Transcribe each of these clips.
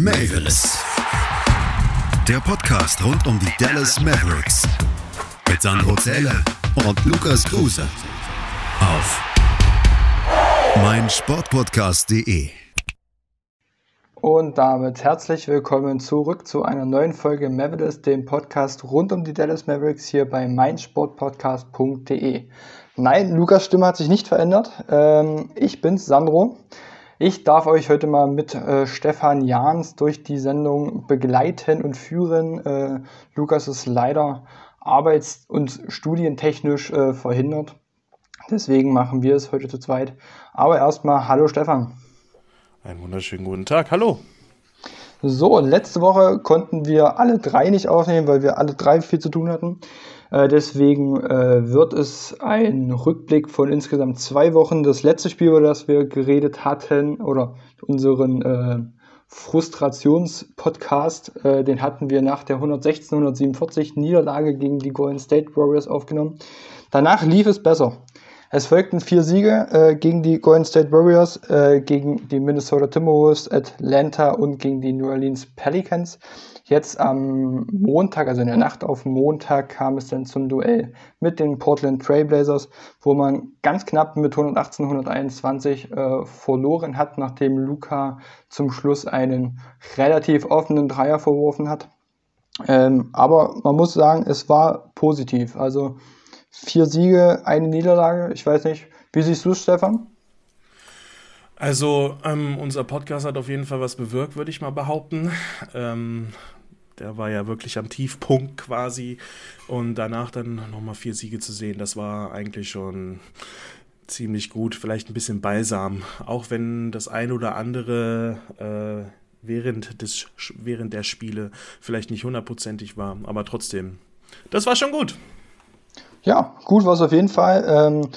Mavis. Der Podcast rund um die Dallas Mavericks. Mit Sandro Zähler und Lukas Kruse. Auf meinsportpodcast.de. Und damit herzlich willkommen zurück zu einer neuen Folge Mavericks, dem Podcast rund um die Dallas Mavericks hier bei meinsportpodcast.de. Nein, Lukas Stimme hat sich nicht verändert. Ähm, ich bin's, Sandro. Ich darf euch heute mal mit äh, Stefan Jahns durch die Sendung begleiten und führen. Äh, Lukas ist leider arbeits- und studientechnisch äh, verhindert. Deswegen machen wir es heute zu zweit. Aber erstmal, hallo Stefan. Einen wunderschönen guten Tag, hallo. So, letzte Woche konnten wir alle drei nicht aufnehmen, weil wir alle drei viel zu tun hatten. Äh, deswegen äh, wird es ein Rückblick von insgesamt zwei Wochen. Das letzte Spiel, über das wir geredet hatten, oder unseren äh, Frustrations-Podcast, den hatten wir nach der 116, 147 Niederlage gegen die Golden State Warriors aufgenommen. Danach lief es besser. Es folgten vier Siege äh, gegen die Golden State Warriors, äh, gegen die Minnesota Timberwolves, Atlanta und gegen die New Orleans Pelicans. Jetzt am Montag, also in der Nacht auf Montag, kam es dann zum Duell mit den Portland Trailblazers, wo man ganz knapp mit 118, 121 äh, verloren hat, nachdem Luca zum Schluss einen relativ offenen Dreier verworfen hat. Ähm, aber man muss sagen, es war positiv. Also vier Siege, eine Niederlage. Ich weiß nicht, wie siehst du es, Stefan? Also, ähm, unser Podcast hat auf jeden Fall was bewirkt, würde ich mal behaupten. Ähm, der war ja wirklich am Tiefpunkt quasi. Und danach dann nochmal vier Siege zu sehen, das war eigentlich schon ziemlich gut. Vielleicht ein bisschen balsam. Auch wenn das ein oder andere äh, während, des, während der Spiele vielleicht nicht hundertprozentig war. Aber trotzdem, das war schon gut. Ja, gut war es auf jeden Fall. Ähm,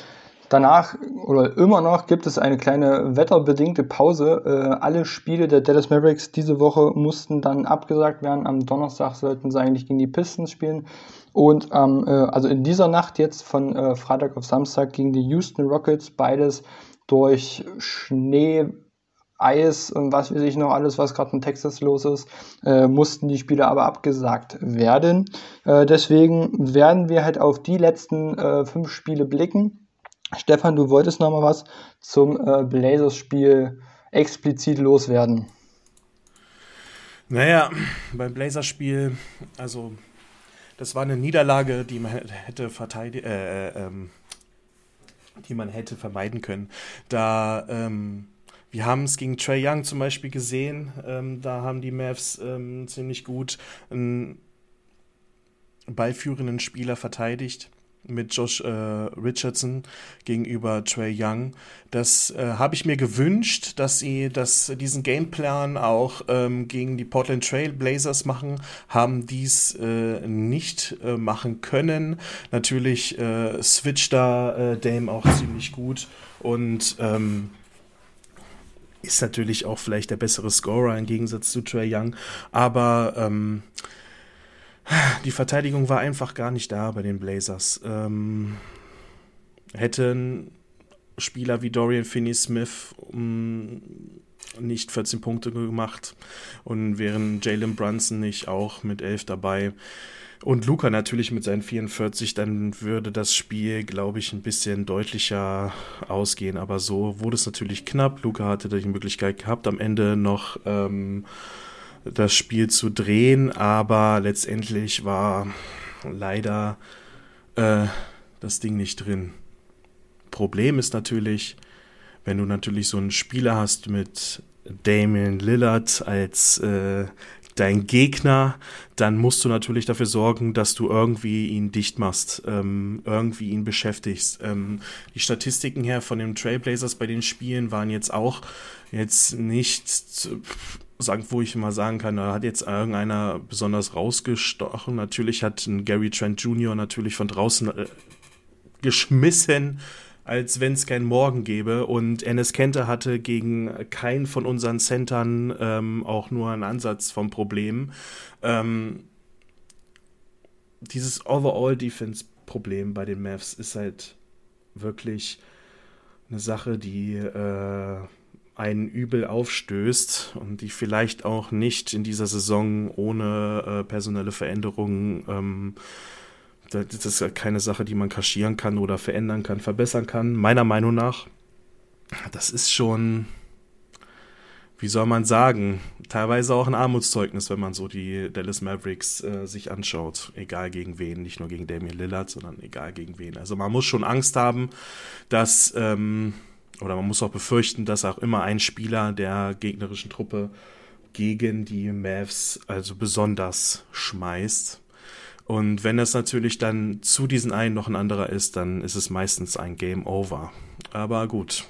Danach oder immer noch gibt es eine kleine wetterbedingte Pause. Äh, alle Spiele der Dallas Mavericks diese Woche mussten dann abgesagt werden. Am Donnerstag sollten sie eigentlich gegen die Pistons spielen. Und ähm, äh, also in dieser Nacht jetzt von äh, Freitag auf Samstag gegen die Houston Rockets, beides durch Schnee, Eis und was weiß ich noch alles, was gerade in Texas los ist, äh, mussten die Spiele aber abgesagt werden. Äh, deswegen werden wir halt auf die letzten äh, fünf Spiele blicken Stefan, du wolltest noch mal was zum äh, Blazers-Spiel explizit loswerden. Naja, beim Blazers-Spiel, also das war eine Niederlage, die man hätte verteidigt, äh, äh, ähm, die man hätte vermeiden können. Da ähm, wir haben es gegen Trey Young zum Beispiel gesehen. Ähm, da haben die Mavs ähm, ziemlich gut einen ballführenden Spieler verteidigt mit Josh äh, Richardson gegenüber Trey Young. Das äh, habe ich mir gewünscht, dass sie das, diesen Gameplan auch ähm, gegen die Portland Trail Blazers machen, haben dies äh, nicht äh, machen können. Natürlich äh, switcht da äh, Dame auch ziemlich gut und ähm, ist natürlich auch vielleicht der bessere Scorer im Gegensatz zu Trey Young, aber ähm, die Verteidigung war einfach gar nicht da bei den Blazers. Ähm, hätten Spieler wie Dorian Finney-Smith um, nicht 14 Punkte gemacht und wären Jalen Brunson nicht auch mit 11 dabei und Luca natürlich mit seinen 44, dann würde das Spiel, glaube ich, ein bisschen deutlicher ausgehen. Aber so wurde es natürlich knapp. Luca hatte die Möglichkeit gehabt, am Ende noch ähm, das Spiel zu drehen, aber letztendlich war leider äh, das Ding nicht drin. Problem ist natürlich, wenn du natürlich so einen Spieler hast mit Damien Lillard als äh, dein Gegner, dann musst du natürlich dafür sorgen, dass du irgendwie ihn dicht machst, ähm, irgendwie ihn beschäftigst. Ähm, die Statistiken her von den Trailblazers bei den Spielen waren jetzt auch jetzt nicht sagen, wo ich mal sagen kann, da hat jetzt irgendeiner besonders rausgestochen. Natürlich hat ein Gary Trent Jr. natürlich von draußen äh, geschmissen, als wenn es keinen Morgen gäbe. Und Enes Kenter hatte gegen keinen von unseren Centern ähm, auch nur einen Ansatz vom Problem. Ähm, dieses Overall-Defense-Problem bei den Mavs ist halt wirklich eine Sache, die äh, einen übel aufstößt und die vielleicht auch nicht in dieser Saison ohne äh, personelle Veränderungen ähm, das ist keine Sache, die man kaschieren kann oder verändern kann, verbessern kann. Meiner Meinung nach, das ist schon, wie soll man sagen, teilweise auch ein Armutszeugnis, wenn man so die Dallas Mavericks äh, sich anschaut. Egal gegen wen, nicht nur gegen Damian Lillard, sondern egal gegen wen. Also man muss schon Angst haben, dass, ähm, oder man muss auch befürchten, dass auch immer ein Spieler der gegnerischen Truppe gegen die Mavs also besonders schmeißt. Und wenn es natürlich dann zu diesen einen noch ein anderer ist, dann ist es meistens ein Game Over. Aber gut,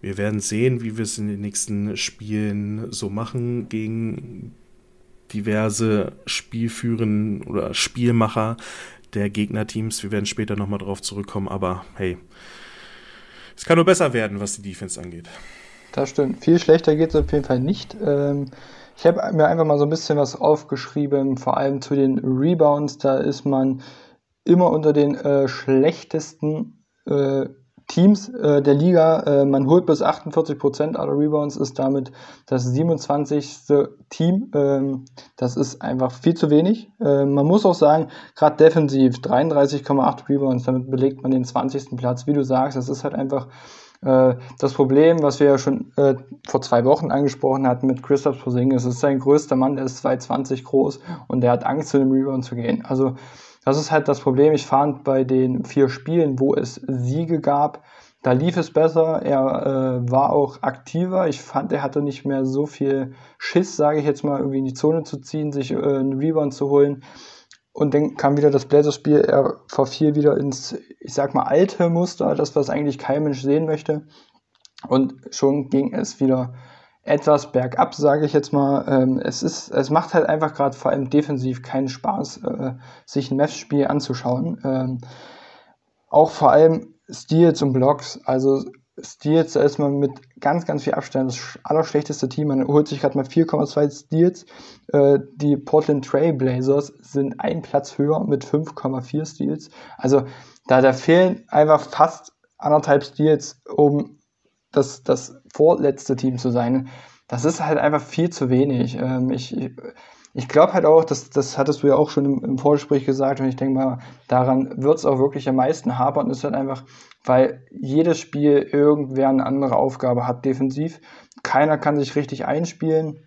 wir werden sehen, wie wir es in den nächsten Spielen so machen gegen diverse Spielführen oder Spielmacher der Gegnerteams. Wir werden später nochmal drauf zurückkommen, aber hey, es kann nur besser werden, was die Defense angeht. Das stimmt. Viel schlechter geht es auf jeden Fall nicht. Ähm ich habe mir einfach mal so ein bisschen was aufgeschrieben, vor allem zu den Rebounds. Da ist man immer unter den äh, schlechtesten äh, Teams äh, der Liga. Äh, man holt bis 48 Prozent aller Rebounds, ist damit das 27. Team. Ähm, das ist einfach viel zu wenig. Äh, man muss auch sagen, gerade defensiv 33,8 Rebounds, damit belegt man den 20. Platz. Wie du sagst, das ist halt einfach äh, das Problem, was wir ja schon äh, vor zwei Wochen angesprochen hatten mit Christoph Porzingis, ist sein größter Mann, der ist 2,20 groß und der hat Angst, zu dem Rebound zu gehen. Also das ist halt das Problem. Ich fand bei den vier Spielen, wo es Siege gab, da lief es besser. Er äh, war auch aktiver. Ich fand, er hatte nicht mehr so viel Schiss, sage ich jetzt mal, irgendwie in die Zone zu ziehen, sich äh, einen Rebound zu holen. Und dann kam wieder das Blazers-Spiel, er verfiel wieder ins, ich sag mal, alte Muster, das, was eigentlich kein Mensch sehen möchte. Und schon ging es wieder etwas bergab, sage ich jetzt mal. Ähm, es, ist, es macht halt einfach gerade vor allem defensiv keinen Spaß, äh, sich ein Matchspiel anzuschauen. Ähm, auch vor allem Steals und Blocks. Also Steals, da ist man mit ganz, ganz viel Abstand das allerschlechteste Team. Man holt sich gerade mal 4,2 Steals. Äh, die Portland Trail Blazers sind ein Platz höher mit 5,4 Steals. Also da, da fehlen einfach fast anderthalb Steals, um das, das vorletzte Team zu sein. Das ist halt einfach viel zu wenig. Ähm, ich, ich glaube halt auch, dass, das hattest du ja auch schon im, im Vorgespräch gesagt, und ich denke mal, daran wird es auch wirklich am meisten hapern, ist halt einfach, weil jedes Spiel irgendwer eine andere Aufgabe hat defensiv. Keiner kann sich richtig einspielen.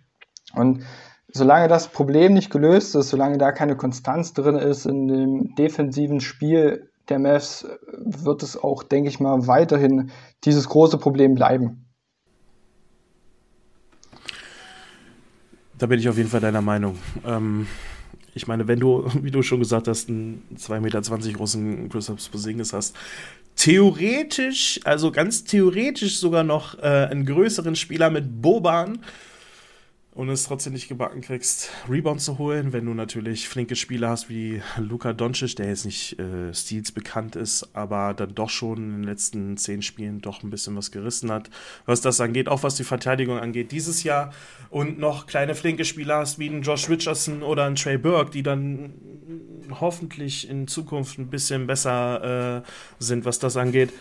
Und solange das Problem nicht gelöst ist, solange da keine Konstanz drin ist in dem defensiven Spiel der Mavs, wird es auch, denke ich mal, weiterhin dieses große Problem bleiben. Da bin ich auf jeden Fall deiner Meinung. Ähm, ich meine, wenn du, wie du schon gesagt hast, einen 2,20 Meter großen Christoph Porzingis hast, theoretisch, also ganz theoretisch sogar noch äh, einen größeren Spieler mit Boban, und es trotzdem nicht gebacken kriegst, Rebound zu holen, wenn du natürlich flinke Spieler hast wie Luka Doncic, der jetzt nicht äh, Steals bekannt ist, aber dann doch schon in den letzten zehn Spielen doch ein bisschen was gerissen hat, was das angeht, auch was die Verteidigung angeht dieses Jahr und noch kleine flinke Spieler hast wie ein Josh Richardson oder ein Trey Burke, die dann hoffentlich in Zukunft ein bisschen besser äh, sind, was das angeht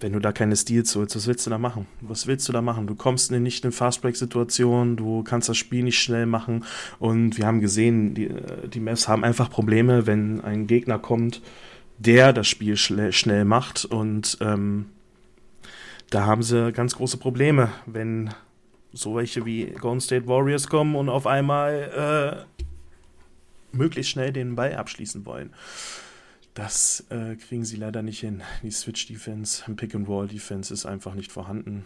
wenn du da keine Steals holst, was willst du da machen? Was willst du da machen? Du kommst in nicht in Fastbreak-Situation, du kannst das Spiel nicht schnell machen und wir haben gesehen, die, äh, die Mavs haben einfach Probleme, wenn ein Gegner kommt, der das Spiel schnell, schnell macht und ähm, da haben sie ganz große Probleme, wenn so welche wie Golden State Warriors kommen und auf einmal äh, möglichst schnell den Ball abschließen wollen. Das äh, kriegen sie leider nicht hin. Die Switch-Defense, Pick-and-Roll-Defense ist einfach nicht vorhanden.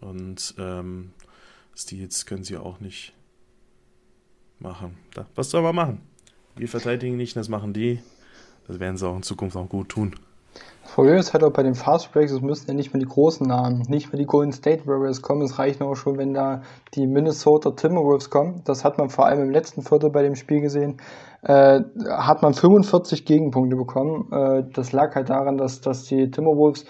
Und ähm, Steals können sie auch nicht machen. Da, was soll man machen? Wir verteidigen nicht, das machen die. Das werden sie auch in Zukunft auch gut tun. Problem ist halt auch bei den Fast Breaks, es müssen ja nicht mehr die großen Namen, nicht mehr die Golden State Warriors kommen. Es reicht auch schon, wenn da die Minnesota Timberwolves kommen. Das hat man vor allem im letzten Viertel bei dem Spiel gesehen äh, hat man 45 Gegenpunkte bekommen. Äh, das lag halt daran, dass, dass die Timberwolves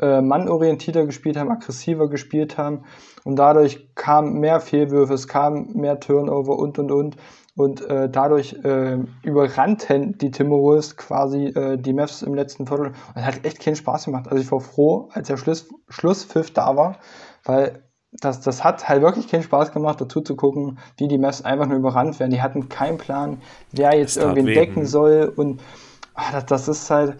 äh, mannorientierter gespielt haben, aggressiver gespielt haben und dadurch kamen mehr Fehlwürfe, es kam mehr Turnover und und und. Und äh, dadurch äh, überrannten die Timberwolves quasi äh, die Mavs im letzten Viertel. Und es hat echt keinen Spaß gemacht. Also ich war froh, als der Schluss, Schlusspfiff da war, weil das, das hat halt wirklich keinen Spaß gemacht, dazu zu gucken, wie die Mavs einfach nur überrannt werden. Die hatten keinen Plan, wer jetzt irgendwen decken soll und ach, das, das ist halt,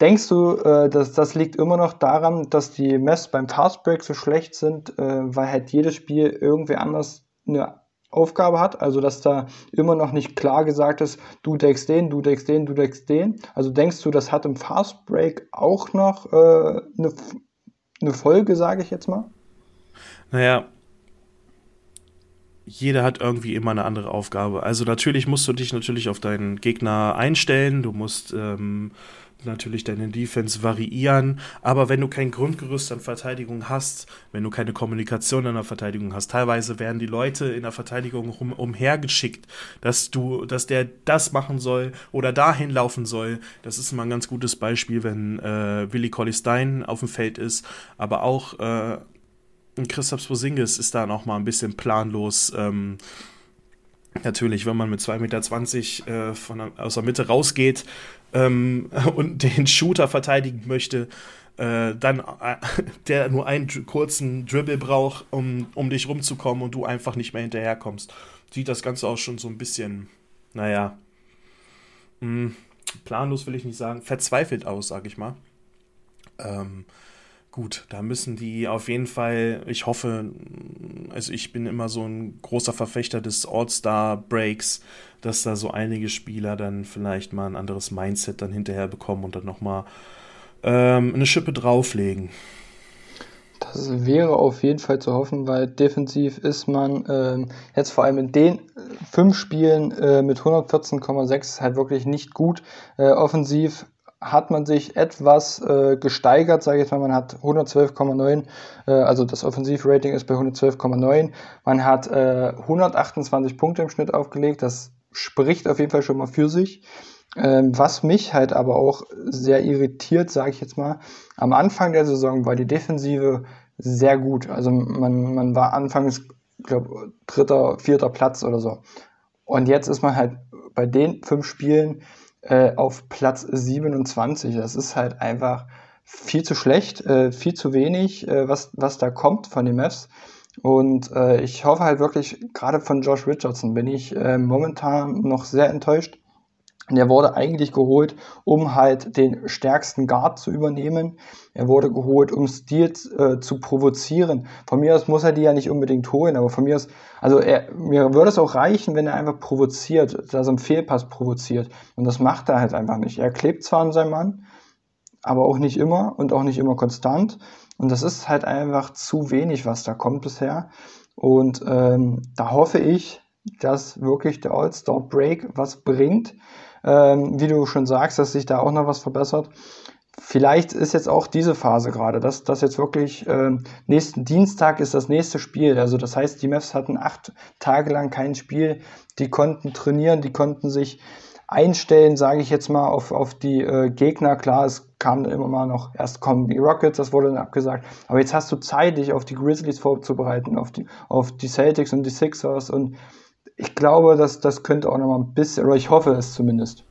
Denkst du, äh, dass das liegt immer noch daran, dass die Mess beim Fastbreak so schlecht sind, äh, weil halt jedes Spiel irgendwie anders eine Aufgabe hat? Also, dass da immer noch nicht klar gesagt ist, du deckst den, du deckst den, du deckst den. Also, denkst du, das hat im Fastbreak auch noch äh, eine, eine Folge, sage ich jetzt mal? Naja, jeder hat irgendwie immer eine andere Aufgabe. Also natürlich musst du dich natürlich auf deinen Gegner einstellen. Du musst ähm, natürlich deine Defense variieren, aber wenn du kein Grundgerüst an Verteidigung hast, wenn du keine Kommunikation an der Verteidigung hast, teilweise werden die Leute in der Verteidigung um, umhergeschickt, dass du, dass der das machen soll oder dahin laufen soll. Das ist immer ein ganz gutes Beispiel, wenn äh, Willi Colley Stein auf dem Feld ist, aber auch äh, Christoph Posingis ist da noch mal ein bisschen planlos. Ähm, natürlich, wenn man mit 2,20 Meter äh, von, aus der Mitte rausgeht, ähm, und den Shooter verteidigen möchte, äh, dann äh, der nur einen kurzen Dribble braucht, um, um dich rumzukommen und du einfach nicht mehr hinterherkommst. Sieht das Ganze auch schon so ein bisschen, naja, mh, hm, planlos will ich nicht sagen, verzweifelt aus, sag ich mal. Ähm, gut, da müssen die auf jeden Fall, ich hoffe, also ich bin immer so ein großer Verfechter des All-Star-Breaks, dass da so einige Spieler dann vielleicht mal ein anderes Mindset dann hinterher bekommen und dann nochmal ähm, eine Schippe drauflegen. Das wäre auf jeden Fall zu hoffen, weil defensiv ist man äh, jetzt vor allem in den fünf Spielen äh, mit 114,6 halt wirklich nicht gut. Äh, offensiv hat man sich etwas äh, gesteigert, sage ich jetzt mal, man hat 112,9, äh, also das Offensivrating ist bei 112,9. Man hat äh, 128 Punkte im Schnitt aufgelegt, das spricht auf jeden Fall schon mal für sich. Ähm, was mich halt aber auch sehr irritiert, sage ich jetzt mal, am Anfang der Saison war die Defensive sehr gut. Also man, man war anfangs, glaube dritter, vierter Platz oder so. Und jetzt ist man halt bei den fünf Spielen äh, auf Platz 27. Das ist halt einfach viel zu schlecht, äh, viel zu wenig, äh, was, was da kommt von den Mavs. Und äh, ich hoffe halt wirklich, gerade von Josh Richardson bin ich äh, momentan noch sehr enttäuscht. Der wurde eigentlich geholt, um halt den stärksten Guard zu übernehmen. Er wurde geholt, um Stil äh, zu provozieren. Von mir aus muss er die ja nicht unbedingt holen, aber von mir aus, also er, mir würde es auch reichen, wenn er einfach provoziert, dass er einen Fehlpass provoziert. Und das macht er halt einfach nicht. Er klebt zwar an seinem Mann, aber auch nicht immer und auch nicht immer konstant. Und das ist halt einfach zu wenig, was da kommt bisher. Und ähm, da hoffe ich, dass wirklich der All-Star Break was bringt ähm, wie du schon sagst, dass sich da auch noch was verbessert. Vielleicht ist jetzt auch diese Phase gerade, dass das jetzt wirklich äh, nächsten Dienstag ist das nächste Spiel. Also das heißt, die Mavs hatten acht Tage lang kein Spiel. Die konnten trainieren, die konnten sich einstellen, sage ich jetzt mal, auf, auf die äh, Gegner. Klar, es kam immer mal noch, erst kommen die Rockets, das wurde dann abgesagt. Aber jetzt hast du Zeit, dich auf die Grizzlies vorzubereiten, auf die, auf die Celtics und die Sixers und ich glaube, dass das könnte auch noch mal ein bisschen, oder ich hoffe es zumindest.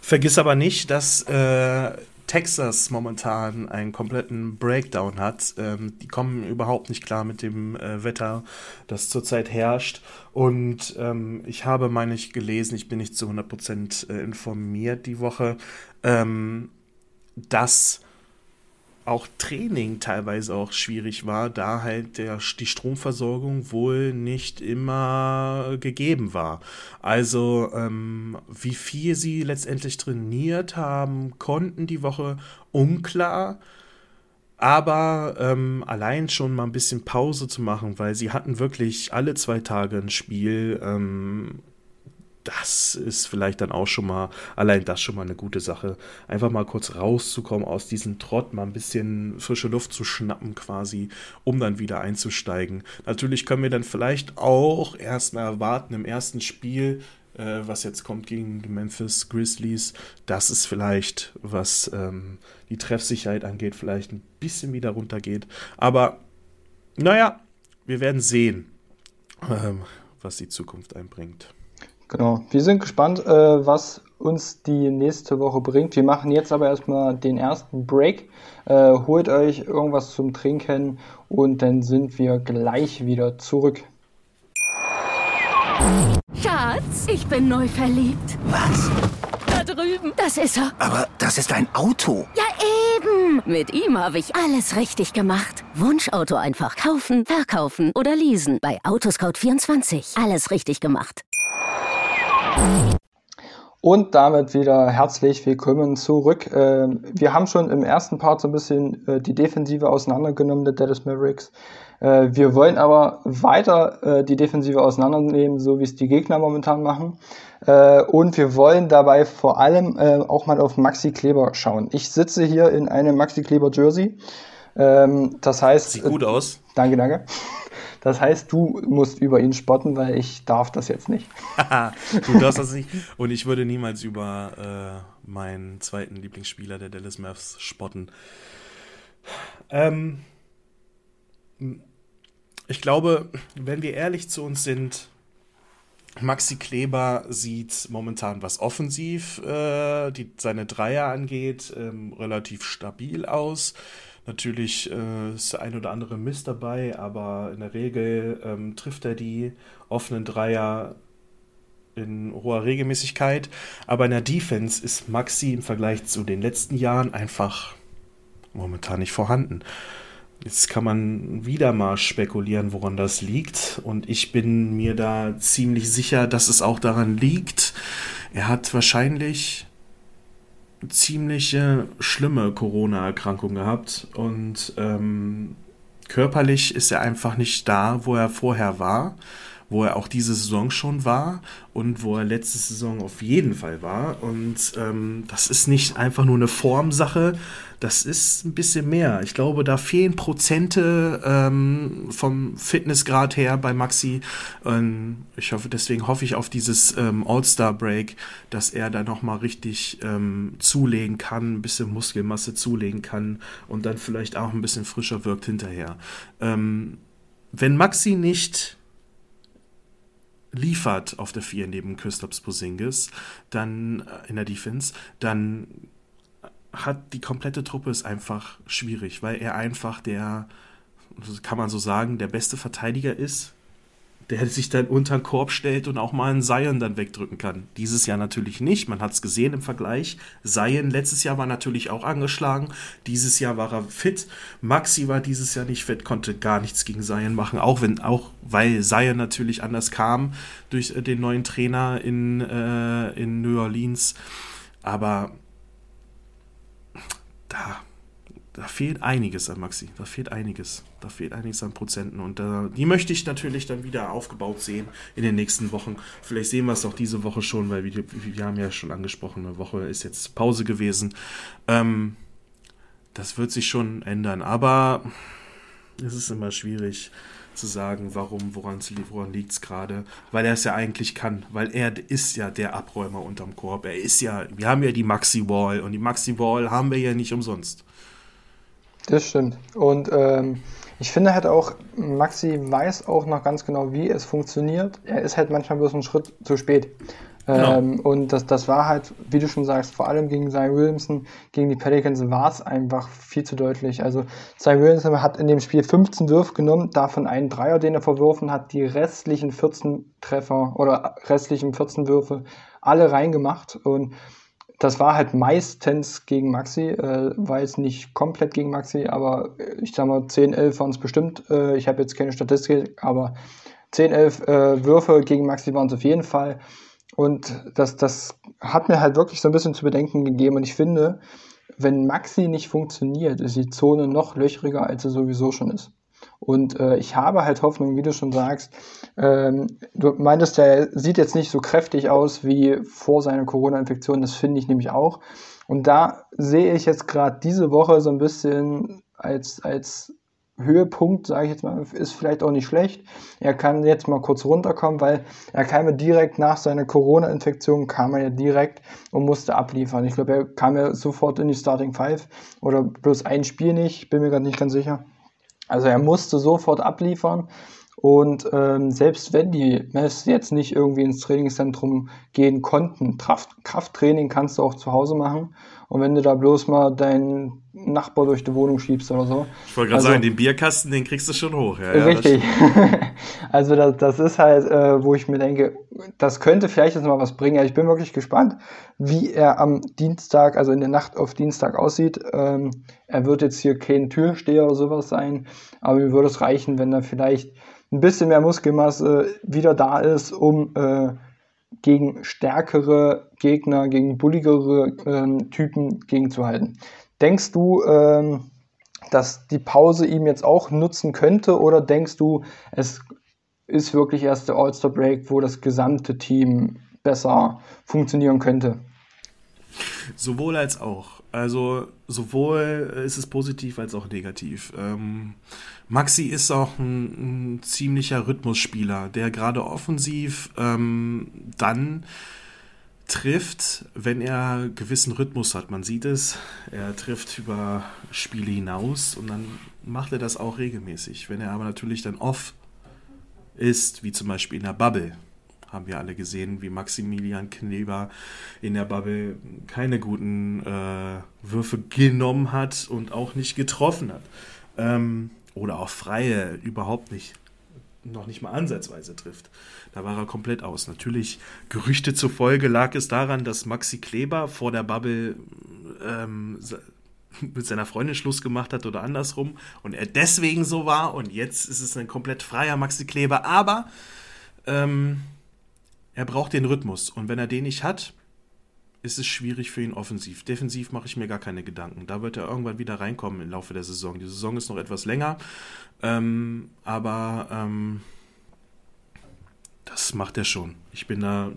Vergiss aber nicht, dass äh, Texas momentan einen kompletten Breakdown hat. Ähm, die kommen überhaupt nicht klar mit dem äh, Wetter, das zurzeit herrscht. Und ähm, ich habe, meine ich, gelesen, ich bin nicht zu 100% äh, informiert die Woche, ähm, dass auch Training teilweise auch schwierig war, da halt der, die Stromversorgung wohl nicht immer gegeben war. Also ähm, wie viel sie letztendlich trainiert haben, konnten die Woche unklar. Aber ähm, allein schon mal ein bisschen Pause zu machen, weil sie hatten wirklich alle zwei Tage ein Spiel. Ähm, das ist vielleicht dann auch schon mal, allein das schon mal eine gute Sache. Einfach mal kurz rauszukommen aus diesem Trott, mal ein bisschen frische Luft zu schnappen quasi, um dann wieder einzusteigen. Natürlich können wir dann vielleicht auch erstmal erwarten im ersten Spiel, äh, was jetzt kommt gegen die Memphis Grizzlies, dass es vielleicht, was ähm, die Treffsicherheit angeht, vielleicht ein bisschen wieder runtergeht. Aber naja, wir werden sehen, ähm, was die Zukunft einbringt. Genau. Wir sind gespannt, äh, was uns die nächste Woche bringt. Wir machen jetzt aber erstmal den ersten Break. Äh, holt euch irgendwas zum Trinken und dann sind wir gleich wieder zurück. Schatz, ich bin neu verliebt. Was? Da drüben. Das ist er. Aber das ist ein Auto. Ja, eben. Mit ihm habe ich alles richtig gemacht. Wunschauto einfach kaufen, verkaufen oder leasen. Bei Autoscout24. Alles richtig gemacht. Und damit wieder herzlich willkommen zurück. Ähm, wir haben schon im ersten Part so ein bisschen äh, die Defensive auseinandergenommen der Dallas Mavericks. Äh, wir wollen aber weiter äh, die Defensive auseinandernehmen, so wie es die Gegner momentan machen. Und wir wollen dabei vor allem auch mal auf Maxi Kleber schauen. Ich sitze hier in einem Maxi Kleber Jersey. Ähm, das heißt. Sieht gut aus. Danke, danke. Das heißt, du musst über ihn spotten, weil ich darf das jetzt nicht. du darfst das nicht. Und ich würde niemals über äh, meinen zweiten Lieblingsspieler der Dallas Mavs spotten. Ähm, ich glaube, wenn wir ehrlich zu uns sind, Maxi Kleber sieht momentan, was offensiv äh, die, seine Dreier angeht, ähm, relativ stabil aus. Natürlich äh, ist der ein oder andere Mist dabei, aber in der Regel ähm, trifft er die offenen Dreier in hoher Regelmäßigkeit. Aber in der Defense ist Maxi im Vergleich zu den letzten Jahren einfach momentan nicht vorhanden. Jetzt kann man wieder mal spekulieren, woran das liegt. Und ich bin mir da ziemlich sicher, dass es auch daran liegt. Er hat wahrscheinlich ziemliche schlimme Corona-Erkrankung gehabt und ähm, körperlich ist er einfach nicht da, wo er vorher war wo er auch diese Saison schon war und wo er letzte Saison auf jeden Fall war. Und ähm, das ist nicht einfach nur eine Formsache, das ist ein bisschen mehr. Ich glaube, da fehlen Prozente ähm, vom Fitnessgrad her bei Maxi. Und ich hoffe, deswegen hoffe ich auf dieses ähm, All-Star-Break, dass er da nochmal richtig ähm, zulegen kann, ein bisschen Muskelmasse zulegen kann und dann vielleicht auch ein bisschen frischer wirkt hinterher. Ähm, wenn Maxi nicht liefert auf der 4 neben Christophs Posingis, dann äh, in der Defense, dann hat die komplette Truppe es einfach schwierig, weil er einfach der, kann man so sagen, der beste Verteidiger ist der sich dann unter den Korb stellt und auch mal einen Zion dann wegdrücken kann. Dieses Jahr natürlich nicht. Man hat es gesehen im Vergleich. Zion letztes Jahr war natürlich auch angeschlagen. Dieses Jahr war er fit. Maxi war dieses Jahr nicht fit, konnte gar nichts gegen Zion machen, auch wenn auch weil Zion natürlich anders kam durch äh, den neuen Trainer in, äh, in New Orleans. Aber da da fehlt einiges an Maxi. Da fehlt einiges. Da fehlt einiges an Prozenten. Und äh, die möchte ich natürlich dann wieder aufgebaut sehen in den nächsten Wochen. Vielleicht sehen wir es auch diese Woche schon, weil wir, wir haben ja schon angesprochen, eine Woche ist jetzt Pause gewesen. Ähm, das wird sich schon ändern. Aber es ist immer schwierig zu sagen, warum, woran, woran liegt es gerade, weil er es ja eigentlich kann, weil er ist ja der Abräumer unterm Korb. Er ist ja, wir haben ja die Maxi Wall und die Maxi Wall haben wir ja nicht umsonst. Das stimmt. Und ähm, ich finde halt auch, Maxi weiß auch noch ganz genau, wie es funktioniert. Er ist halt manchmal bloß einen Schritt zu spät. Genau. Ähm, und das, das war halt, wie du schon sagst, vor allem gegen Zion Williamson, gegen die Pelicans war es einfach viel zu deutlich. Also Zion Williamson hat in dem Spiel 15 Würfe genommen, davon einen Dreier, den er verworfen hat, die restlichen 14 Treffer oder restlichen 14 Würfe alle reingemacht. Und das war halt meistens gegen Maxi, äh, war jetzt nicht komplett gegen Maxi, aber ich sag mal 10, 11 waren es bestimmt. Äh, ich habe jetzt keine Statistik, aber 10, 11 äh, Würfe gegen Maxi waren es auf jeden Fall. Und das, das hat mir halt wirklich so ein bisschen zu bedenken gegeben. Und ich finde, wenn Maxi nicht funktioniert, ist die Zone noch löchriger, als sie sowieso schon ist. Und äh, ich habe halt Hoffnung, wie du schon sagst. Ähm, du meintest er sieht jetzt nicht so kräftig aus wie vor seiner Corona-Infektion. Das finde ich nämlich auch. Und da sehe ich jetzt gerade diese Woche so ein bisschen als, als Höhepunkt, sage ich jetzt mal, ist vielleicht auch nicht schlecht. Er kann jetzt mal kurz runterkommen, weil er kam ja direkt nach seiner Corona-Infektion, kam er ja direkt und musste abliefern. Ich glaube, er kam ja sofort in die Starting Five oder bloß ein Spiel nicht, bin mir gerade nicht ganz sicher. Also er musste sofort abliefern Und ähm, selbst wenn die Mess jetzt nicht irgendwie ins Trainingszentrum gehen konnten, Kraft, Krafttraining kannst du auch zu Hause machen. Und wenn du da bloß mal deinen Nachbar durch die Wohnung schiebst oder so. Ich wollte gerade also, sagen, den Bierkasten, den kriegst du schon hoch. Ja, richtig. also das, das ist halt, äh, wo ich mir denke, das könnte vielleicht jetzt mal was bringen. Also ich bin wirklich gespannt, wie er am Dienstag, also in der Nacht auf Dienstag aussieht. Ähm, er wird jetzt hier kein Türsteher oder sowas sein, aber mir würde es reichen, wenn er vielleicht ein bisschen mehr Muskelmasse wieder da ist, um äh, gegen stärkere Gegner, gegen bulligere äh, Typen gegenzuhalten. Denkst du, ähm, dass die Pause ihm jetzt auch nutzen könnte oder denkst du, es ist wirklich erst der All-Star Break, wo das gesamte Team besser funktionieren könnte? Sowohl als auch. Also sowohl ist es positiv als auch negativ. Ähm, Maxi ist auch ein, ein ziemlicher Rhythmusspieler, der gerade offensiv ähm, dann trifft, wenn er gewissen Rhythmus hat. Man sieht es, er trifft über Spiele hinaus und dann macht er das auch regelmäßig. Wenn er aber natürlich dann off ist, wie zum Beispiel in der Bubble, haben wir alle gesehen, wie Maximilian Kneber in der Bubble keine guten äh, Würfe genommen hat und auch nicht getroffen hat. Ähm, oder auch freie überhaupt nicht, noch nicht mal ansatzweise trifft. Da war er komplett aus. Natürlich, Gerüchte zufolge lag es daran, dass Maxi Kleber vor der Bubble ähm, mit seiner Freundin Schluss gemacht hat oder andersrum und er deswegen so war und jetzt ist es ein komplett freier Maxi Kleber. Aber ähm, er braucht den Rhythmus und wenn er den nicht hat, ist es schwierig für ihn offensiv. Defensiv mache ich mir gar keine Gedanken. Da wird er irgendwann wieder reinkommen im Laufe der Saison. Die Saison ist noch etwas länger, ähm, aber ähm, das macht er schon. Ich bin da,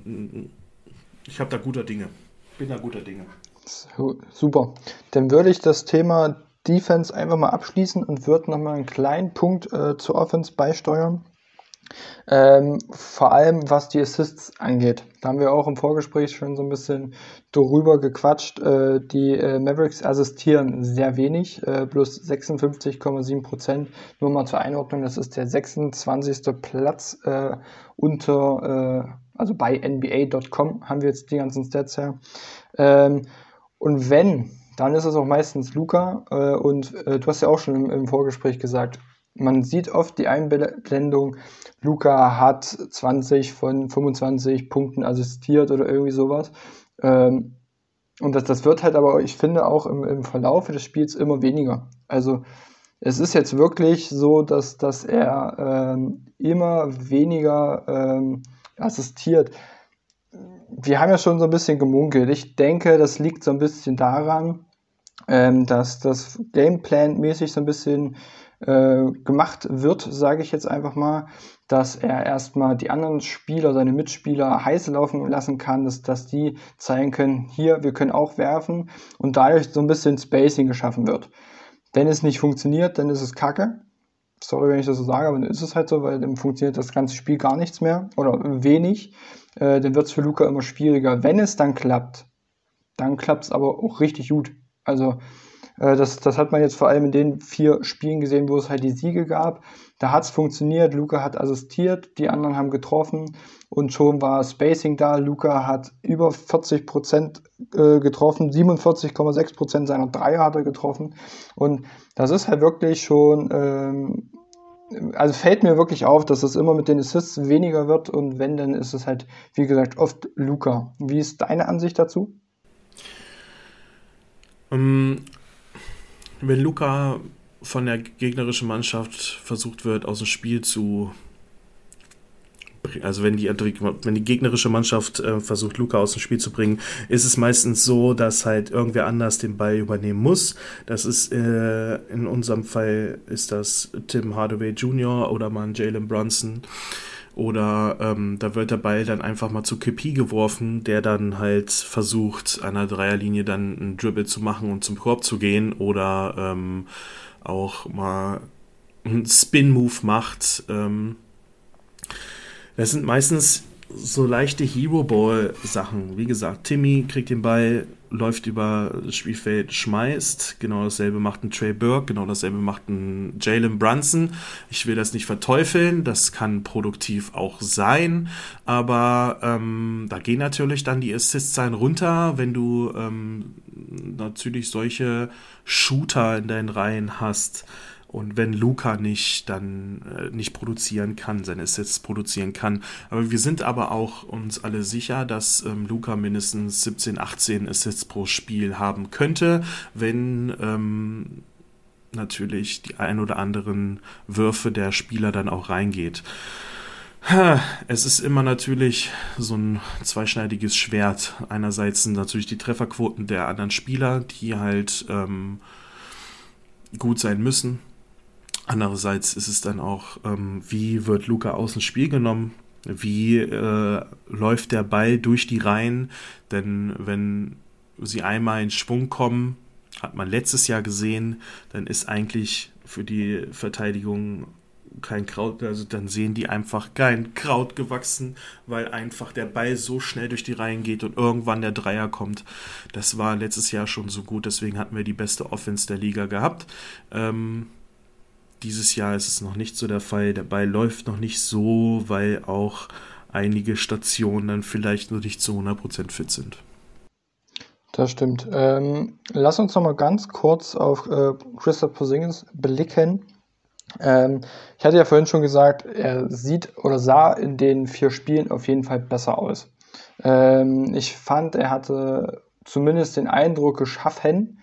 ich habe da guter Dinge. Bin da guter Dinge. Super. Dann würde ich das Thema Defense einfach mal abschließen und würde nochmal einen kleinen Punkt äh, zur Offense beisteuern. Ähm, vor allem was die Assists angeht. Da haben wir auch im Vorgespräch schon so ein bisschen drüber gequatscht. Äh, die äh, Mavericks assistieren sehr wenig, äh, plus 56,7 Prozent. Nur mal zur Einordnung, das ist der 26. Platz äh, unter, äh, also bei NBA.com haben wir jetzt die ganzen Stats her. Ähm, und wenn, dann ist es auch meistens Luca. Äh, und du hast ja auch schon im, im Vorgespräch gesagt, man sieht oft die Einblendung, Luca hat 20 von 25 Punkten assistiert oder irgendwie sowas. Ähm, und das, das wird halt aber, ich finde, auch im, im Verlauf des Spiels immer weniger. Also es ist jetzt wirklich so, dass, dass er ähm, immer weniger ähm, assistiert. Wir haben ja schon so ein bisschen gemunkelt. Ich denke, das liegt so ein bisschen daran, ähm, dass das Gameplan-mäßig so ein bisschen äh, gemacht wird, sage ich jetzt einfach mal, dass er erstmal die anderen Spieler, seine Mitspieler heiß laufen lassen kann, dass, dass die zeigen können, hier, wir können auch werfen und dadurch so ein bisschen Spacing geschaffen wird. Wenn es nicht funktioniert, dann ist es kacke. Sorry, wenn ich das so sage, aber dann ist es halt so, weil dann funktioniert das ganze Spiel gar nichts mehr oder wenig. Äh, dann wird es für Luca immer schwieriger. Wenn es dann klappt, dann klappt es aber auch richtig gut. Also das, das hat man jetzt vor allem in den vier Spielen gesehen, wo es halt die Siege gab. Da hat es funktioniert, Luca hat assistiert, die anderen haben getroffen und schon war Spacing da. Luca hat über 40 Prozent äh, getroffen, 47,6 Prozent seiner Dreier hat er getroffen. Und das ist halt wirklich schon, ähm, also fällt mir wirklich auf, dass es immer mit den Assists weniger wird und wenn, dann ist es halt, wie gesagt, oft Luca. Wie ist deine Ansicht dazu? Um, ähm, wenn Luca von der gegnerischen Mannschaft versucht wird, aus dem Spiel zu. Also wenn die, wenn die gegnerische Mannschaft äh, versucht, Luca aus dem Spiel zu bringen, ist es meistens so, dass halt irgendwer anders den Ball übernehmen muss. Das ist äh, in unserem Fall ist das Tim Hardaway Jr. oder mal Jalen Brunson. Oder ähm, da wird der Ball dann einfach mal zu KP geworfen, der dann halt versucht, der Dreierlinie dann einen Dribble zu machen und zum Korb zu gehen. Oder ähm, auch mal einen Spin-Move macht. Ähm, das sind meistens so leichte Hero-Ball-Sachen. Wie gesagt, Timmy kriegt den Ball, läuft über das Spielfeld, schmeißt. Genau dasselbe macht ein Trey Burke, genau dasselbe macht ein Jalen Brunson. Ich will das nicht verteufeln, das kann produktiv auch sein, aber ähm, da gehen natürlich dann die Assist-Zahlen runter, wenn du ähm, natürlich solche Shooter in deinen Reihen hast. Und wenn Luca nicht dann äh, nicht produzieren kann, seine Assets produzieren kann. Aber wir sind aber auch uns alle sicher, dass ähm, Luca mindestens 17, 18 Assists pro Spiel haben könnte, wenn ähm, natürlich die ein oder anderen Würfe der Spieler dann auch reingeht. Es ist immer natürlich so ein zweischneidiges Schwert. Einerseits sind natürlich die Trefferquoten der anderen Spieler, die halt ähm, gut sein müssen. Andererseits ist es dann auch, ähm, wie wird Luca aus dem Spiel genommen? Wie äh, läuft der Ball durch die Reihen? Denn wenn sie einmal in Schwung kommen, hat man letztes Jahr gesehen, dann ist eigentlich für die Verteidigung kein Kraut, also dann sehen die einfach kein Kraut gewachsen, weil einfach der Ball so schnell durch die Reihen geht und irgendwann der Dreier kommt. Das war letztes Jahr schon so gut, deswegen hatten wir die beste Offense der Liga gehabt. Ähm, dieses Jahr ist es noch nicht so der Fall. Der Ball läuft noch nicht so, weil auch einige Stationen dann vielleicht nur nicht zu 100% fit sind. Das stimmt. Ähm, lass uns noch mal ganz kurz auf äh, Christoph Porzingis blicken. Ähm, ich hatte ja vorhin schon gesagt, er sieht oder sah in den vier Spielen auf jeden Fall besser aus. Ähm, ich fand, er hatte zumindest den Eindruck geschaffen,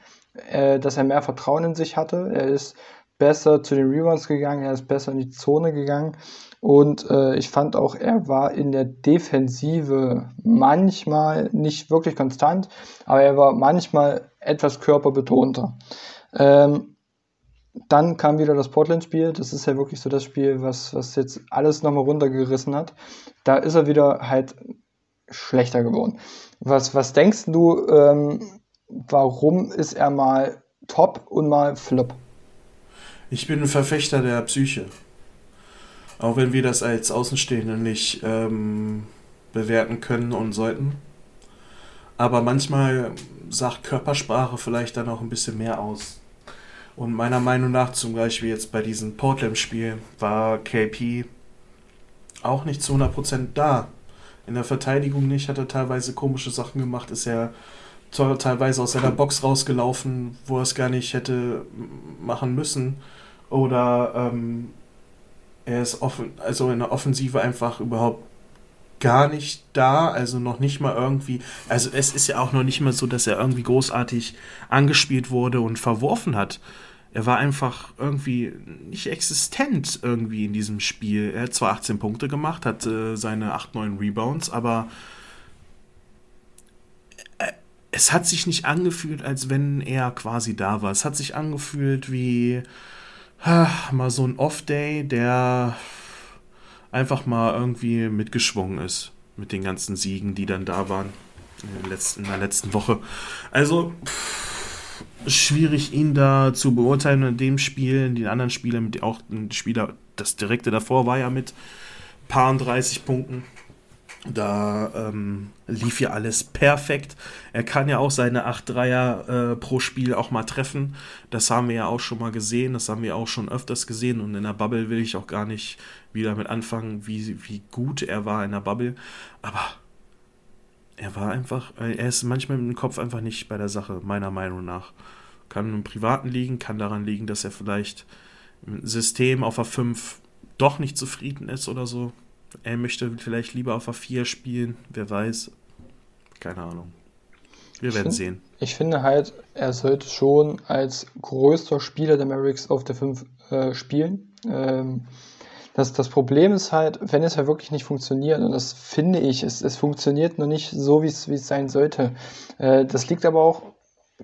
äh, dass er mehr Vertrauen in sich hatte. Er ist besser zu den Rebounds gegangen, er ist besser in die Zone gegangen. Und äh, ich fand auch, er war in der Defensive manchmal nicht wirklich konstant, aber er war manchmal etwas körperbetonter. Ähm, dann kam wieder das Portland-Spiel. Das ist ja wirklich so das Spiel, was, was jetzt alles nochmal runtergerissen hat. Da ist er wieder halt schlechter geworden. Was, was denkst du, ähm, warum ist er mal top und mal flop? Ich bin ein Verfechter der Psyche. Auch wenn wir das als Außenstehende nicht ähm, bewerten können und sollten. Aber manchmal sagt Körpersprache vielleicht dann auch ein bisschen mehr aus. Und meiner Meinung nach, zum Beispiel jetzt bei diesem Portland-Spiel, war KP auch nicht zu 100% da. In der Verteidigung nicht, hat er teilweise komische Sachen gemacht, ist er teilweise aus seiner Box rausgelaufen, wo er es gar nicht hätte machen müssen. Oder ähm, er ist offen, also in der Offensive einfach überhaupt gar nicht da, also noch nicht mal irgendwie, also es ist ja auch noch nicht mal so, dass er irgendwie großartig angespielt wurde und verworfen hat. Er war einfach irgendwie nicht existent irgendwie in diesem Spiel. Er hat zwar 18 Punkte gemacht, hat äh, seine 8, 9 Rebounds, aber es hat sich nicht angefühlt, als wenn er quasi da war. Es hat sich angefühlt wie äh, mal so ein Off-Day, der einfach mal irgendwie mitgeschwungen ist mit den ganzen Siegen, die dann da waren in der letzten, in der letzten Woche. Also pff, schwierig, ihn da zu beurteilen in dem Spiel, in den anderen Spielen, auch ein Spieler, das direkte davor war ja mit paar 30 Punkten. Da ähm, lief ja alles perfekt. Er kann ja auch seine 8 Dreier äh, pro Spiel auch mal treffen. Das haben wir ja auch schon mal gesehen. Das haben wir auch schon öfters gesehen. Und in der Bubble will ich auch gar nicht wieder mit anfangen, wie, wie gut er war in der Bubble. Aber er war einfach, äh, er ist manchmal mit dem Kopf einfach nicht bei der Sache, meiner Meinung nach. Kann im Privaten liegen, kann daran liegen, dass er vielleicht im System auf der 5 doch nicht zufrieden ist oder so er möchte vielleicht lieber auf A4 spielen, wer weiß. Keine Ahnung. Wir werden ich sehen. Ich finde halt, er sollte schon als größter Spieler der Mavericks auf der 5 äh, spielen. Ähm, das, das Problem ist halt, wenn es ja halt wirklich nicht funktioniert, und das finde ich, es, es funktioniert noch nicht so, wie es, wie es sein sollte. Äh, das liegt aber auch,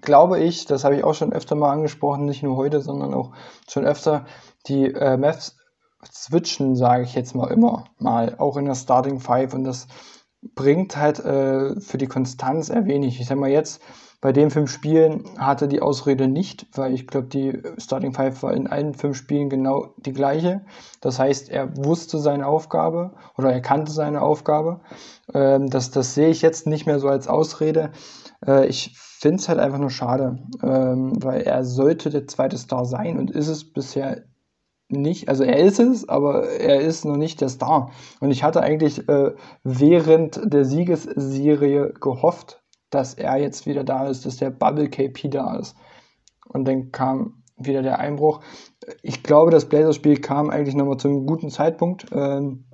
glaube ich, das habe ich auch schon öfter mal angesprochen, nicht nur heute, sondern auch schon öfter, die äh, Mavs switchen, sage ich jetzt mal immer mal, auch in der Starting Five und das bringt halt äh, für die Konstanz eher wenig. Ich sag mal jetzt, bei den fünf Spielen hatte die Ausrede nicht, weil ich glaube, die Starting Five war in allen fünf Spielen genau die gleiche. Das heißt, er wusste seine Aufgabe oder er kannte seine Aufgabe. Ähm, das, das sehe ich jetzt nicht mehr so als Ausrede. Äh, ich finde es halt einfach nur schade, ähm, weil er sollte der zweite Star sein und ist es bisher nicht, also er ist es, aber er ist noch nicht der Star. Und ich hatte eigentlich äh, während der Siegesserie gehofft, dass er jetzt wieder da ist, dass der Bubble KP da ist. Und dann kam wieder der Einbruch. Ich glaube, das Blazers-Spiel kam eigentlich nochmal zu einem guten Zeitpunkt, ähm,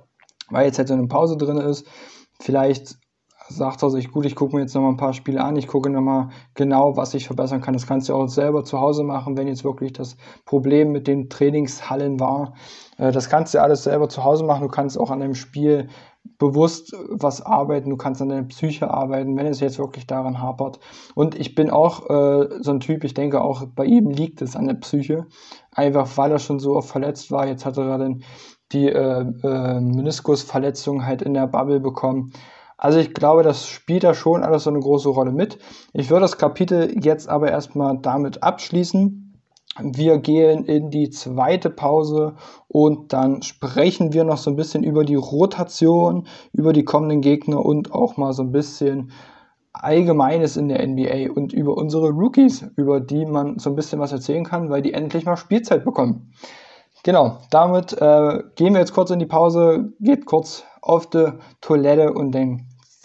weil jetzt halt so eine Pause drin ist. Vielleicht sagt er sich, gut, ich gucke mir jetzt nochmal ein paar Spiele an, ich gucke nochmal genau, was ich verbessern kann. Das kannst du auch selber zu Hause machen, wenn jetzt wirklich das Problem mit den Trainingshallen war. Äh, das kannst du alles selber zu Hause machen. Du kannst auch an deinem Spiel bewusst was arbeiten, du kannst an deiner Psyche arbeiten, wenn es jetzt wirklich daran hapert. Und ich bin auch äh, so ein Typ, ich denke auch bei ihm liegt es an der Psyche, einfach weil er schon so oft verletzt war. Jetzt hat er dann die äh, äh, Meniskusverletzung halt in der Bubble bekommen. Also ich glaube, das spielt da schon alles so eine große Rolle mit. Ich würde das Kapitel jetzt aber erstmal damit abschließen. Wir gehen in die zweite Pause und dann sprechen wir noch so ein bisschen über die Rotation, über die kommenden Gegner und auch mal so ein bisschen Allgemeines in der NBA und über unsere Rookies, über die man so ein bisschen was erzählen kann, weil die endlich mal Spielzeit bekommen. Genau, damit äh, gehen wir jetzt kurz in die Pause, geht kurz auf die Toilette und dann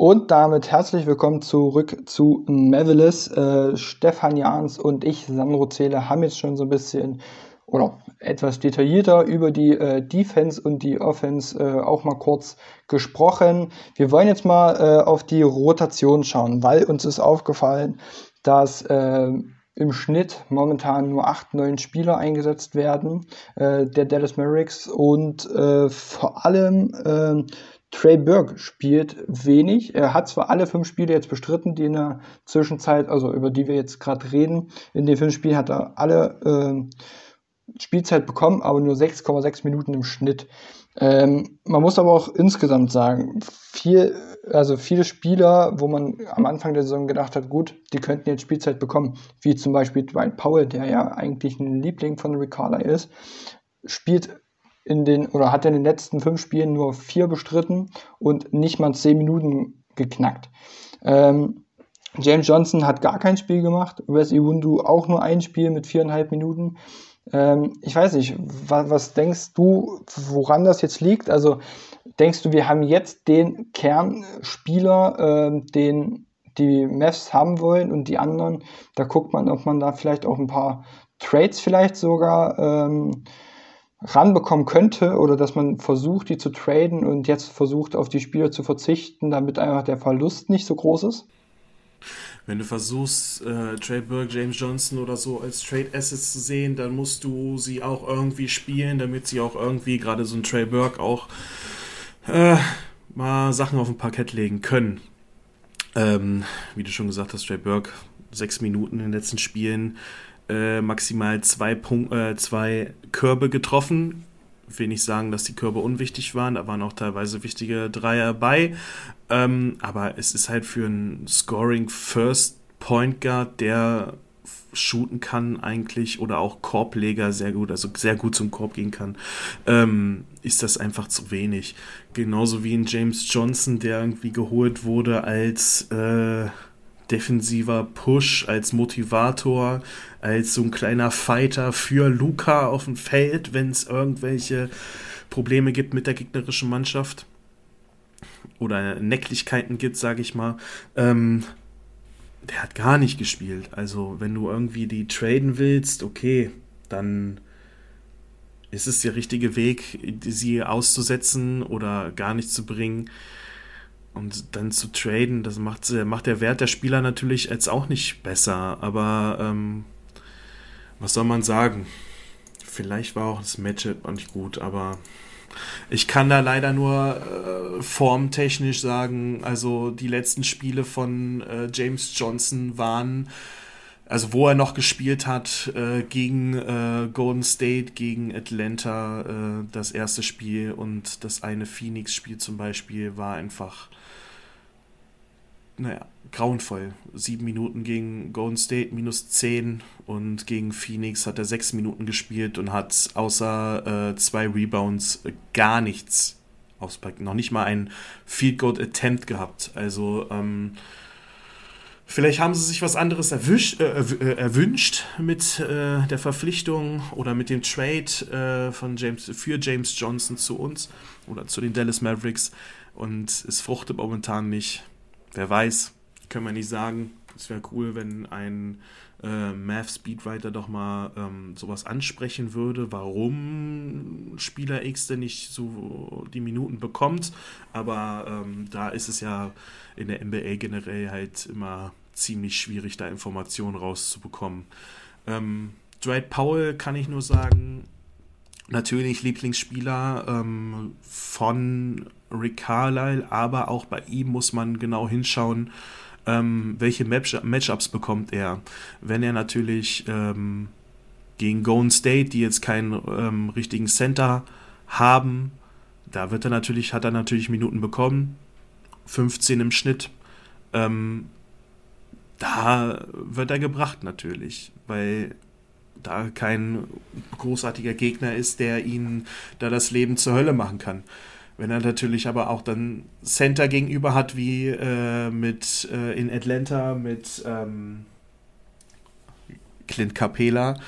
Und damit herzlich willkommen zurück zu Mavelis. Äh, Stefan Jans und ich, Sandro Zähler, haben jetzt schon so ein bisschen oder etwas detaillierter über die äh, Defense und die Offense äh, auch mal kurz gesprochen. Wir wollen jetzt mal äh, auf die Rotation schauen, weil uns ist aufgefallen, dass äh, im Schnitt momentan nur acht, neun Spieler eingesetzt werden, äh, der Dallas Mavericks und äh, vor allem äh, Trey Burke spielt wenig. Er hat zwar alle fünf Spiele jetzt bestritten, die in der Zwischenzeit, also über die wir jetzt gerade reden, in den fünf Spielen hat er alle äh, Spielzeit bekommen, aber nur 6,6 Minuten im Schnitt. Ähm, man muss aber auch insgesamt sagen, viel, also viele Spieler, wo man am Anfang der Saison gedacht hat, gut, die könnten jetzt Spielzeit bekommen, wie zum Beispiel Dwight Powell, der ja eigentlich ein Liebling von Carlisle ist, spielt in den oder hat in den letzten fünf Spielen nur vier bestritten und nicht mal zehn Minuten geknackt. Ähm, James Johnson hat gar kein Spiel gemacht, Wes Iwundu auch nur ein Spiel mit viereinhalb Minuten. Ähm, ich weiß nicht, was, was denkst du, woran das jetzt liegt? Also denkst du, wir haben jetzt den Kernspieler, ähm, den die Mavs haben wollen und die anderen, da guckt man, ob man da vielleicht auch ein paar Trades vielleicht sogar ähm, ranbekommen könnte oder dass man versucht, die zu traden und jetzt versucht, auf die Spieler zu verzichten, damit einfach der Verlust nicht so groß ist? Wenn du versuchst, äh, Trey Burke, James Johnson oder so als Trade Assets zu sehen, dann musst du sie auch irgendwie spielen, damit sie auch irgendwie, gerade so ein Trey Burke, auch äh, mal Sachen auf dem Parkett legen können. Ähm, wie du schon gesagt hast, Trey Burke, sechs Minuten in den letzten Spielen, äh, maximal zwei, Punkt, äh, zwei Körbe getroffen. Ich will nicht sagen, dass die Körbe unwichtig waren, da waren auch teilweise wichtige Dreier bei. Ähm, aber es ist halt für einen Scoring First Point Guard, der shooten kann eigentlich oder auch Korbleger sehr gut, also sehr gut zum Korb gehen kann, ähm, ist das einfach zu wenig. Genauso wie ein James Johnson, der irgendwie geholt wurde als äh, defensiver Push, als Motivator, als so ein kleiner Fighter für Luca auf dem Feld, wenn es irgendwelche Probleme gibt mit der gegnerischen Mannschaft oder Necklichkeiten gibt, sage ich mal. Ähm, der hat gar nicht gespielt. Also, wenn du irgendwie die traden willst, okay, dann ist es der richtige Weg, sie auszusetzen oder gar nicht zu bringen. Und dann zu traden, das macht, macht der Wert der Spieler natürlich jetzt auch nicht besser. Aber ähm, was soll man sagen? Vielleicht war auch das Matchup nicht gut, aber ich kann da leider nur äh, formtechnisch sagen, also die letzten Spiele von äh, James Johnson waren also wo er noch gespielt hat, äh, gegen äh, Golden State, gegen Atlanta, äh, das erste Spiel und das eine Phoenix-Spiel zum Beispiel war einfach, naja, grauenvoll. Sieben Minuten gegen Golden State, minus zehn und gegen Phoenix hat er sechs Minuten gespielt und hat außer äh, zwei Rebounds gar nichts auspackt. Noch nicht mal ein Field Goal Attempt gehabt. Also, ähm, Vielleicht haben sie sich was anderes erwisch, äh, äh, erwünscht mit äh, der Verpflichtung oder mit dem Trade äh, von James, für James Johnson zu uns oder zu den Dallas Mavericks und es fruchtet momentan nicht. Wer weiß, können wir nicht sagen. Es wäre cool, wenn ein äh, Math Speedwriter doch mal ähm, sowas ansprechen würde, warum Spieler X denn nicht so die Minuten bekommt. Aber ähm, da ist es ja in der NBA generell halt immer ziemlich schwierig, da Informationen rauszubekommen. Ähm, Dwight Powell kann ich nur sagen, natürlich Lieblingsspieler ähm, von Rick Carlisle, aber auch bei ihm muss man genau hinschauen, ähm, welche Match Matchups bekommt er. Wenn er natürlich ähm, gegen Golden State, die jetzt keinen ähm, richtigen Center haben, da wird er natürlich, hat er natürlich Minuten bekommen, 15 im Schnitt. Ähm, da wird er gebracht natürlich, weil da kein großartiger Gegner ist, der ihn da das Leben zur Hölle machen kann. Wenn er natürlich aber auch dann Center gegenüber hat, wie äh, mit äh, in Atlanta mit ähm, Clint Capela,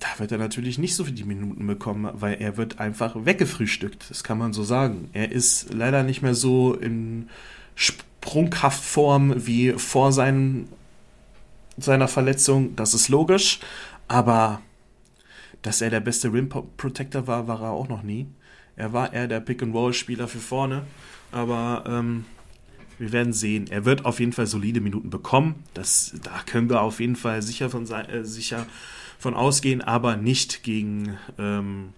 da wird er natürlich nicht so viele Minuten bekommen, weil er wird einfach weggefrühstückt. Das kann man so sagen. Er ist leider nicht mehr so in Sprungkraftform wie vor seinen, seiner Verletzung. Das ist logisch. Aber dass er der beste Rim Protector war, war er auch noch nie. Er war eher der Pick-and-Roll-Spieler für vorne. Aber ähm, wir werden sehen. Er wird auf jeden Fall solide Minuten bekommen. Das, da können wir auf jeden Fall sicher von, äh, sicher von ausgehen, aber nicht gegen ähm,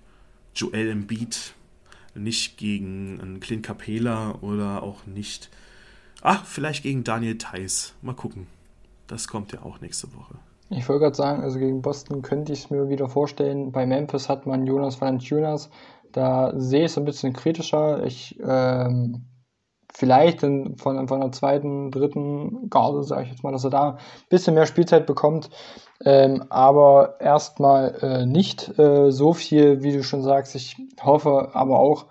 Joel Embiid, nicht gegen einen Clint Capela oder auch nicht. Ach, vielleicht gegen Daniel Theiss. Mal gucken. Das kommt ja auch nächste Woche. Ich wollte gerade sagen, also gegen Boston könnte ich es mir wieder vorstellen. Bei Memphis hat man Jonas Valanciunas, da sehe ich es ein bisschen kritischer. Ich ähm, vielleicht in, von, von der zweiten, dritten Garde, sage ich jetzt mal, dass er da ein bisschen mehr Spielzeit bekommt. Ähm, aber erstmal äh, nicht äh, so viel, wie du schon sagst. Ich hoffe aber auch,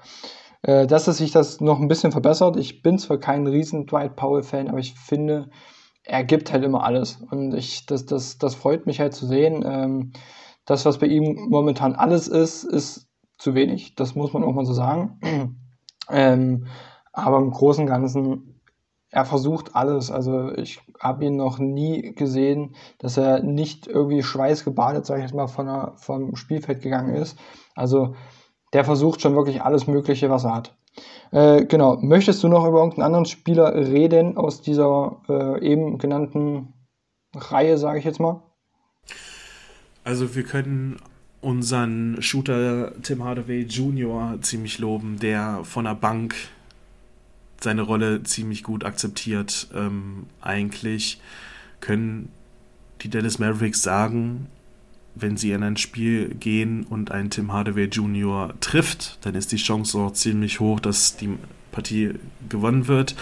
äh, dass es sich das noch ein bisschen verbessert. Ich bin zwar kein riesen Dwight Powell-Fan, aber ich finde, er gibt halt immer alles. Und ich, das, das, das freut mich halt zu sehen. Ähm, das, was bei ihm momentan alles ist, ist zu wenig. Das muss man auch mal so sagen. ähm, aber im Großen und Ganzen, er versucht alles. Also ich habe ihn noch nie gesehen, dass er nicht irgendwie schweißgebadet, sage ich jetzt mal, von der, vom Spielfeld gegangen ist. Also der versucht schon wirklich alles Mögliche, was er hat. Äh, genau, möchtest du noch über irgendeinen anderen Spieler reden aus dieser äh, eben genannten Reihe, sage ich jetzt mal? Also wir können unseren Shooter Tim Hardaway Jr. ziemlich loben, der von der Bank seine Rolle ziemlich gut akzeptiert. Ähm, eigentlich können die Dallas Mavericks sagen, wenn sie in ein Spiel gehen und ein Tim Hardaway Jr. trifft, dann ist die Chance auch ziemlich hoch, dass die Partie gewonnen wird.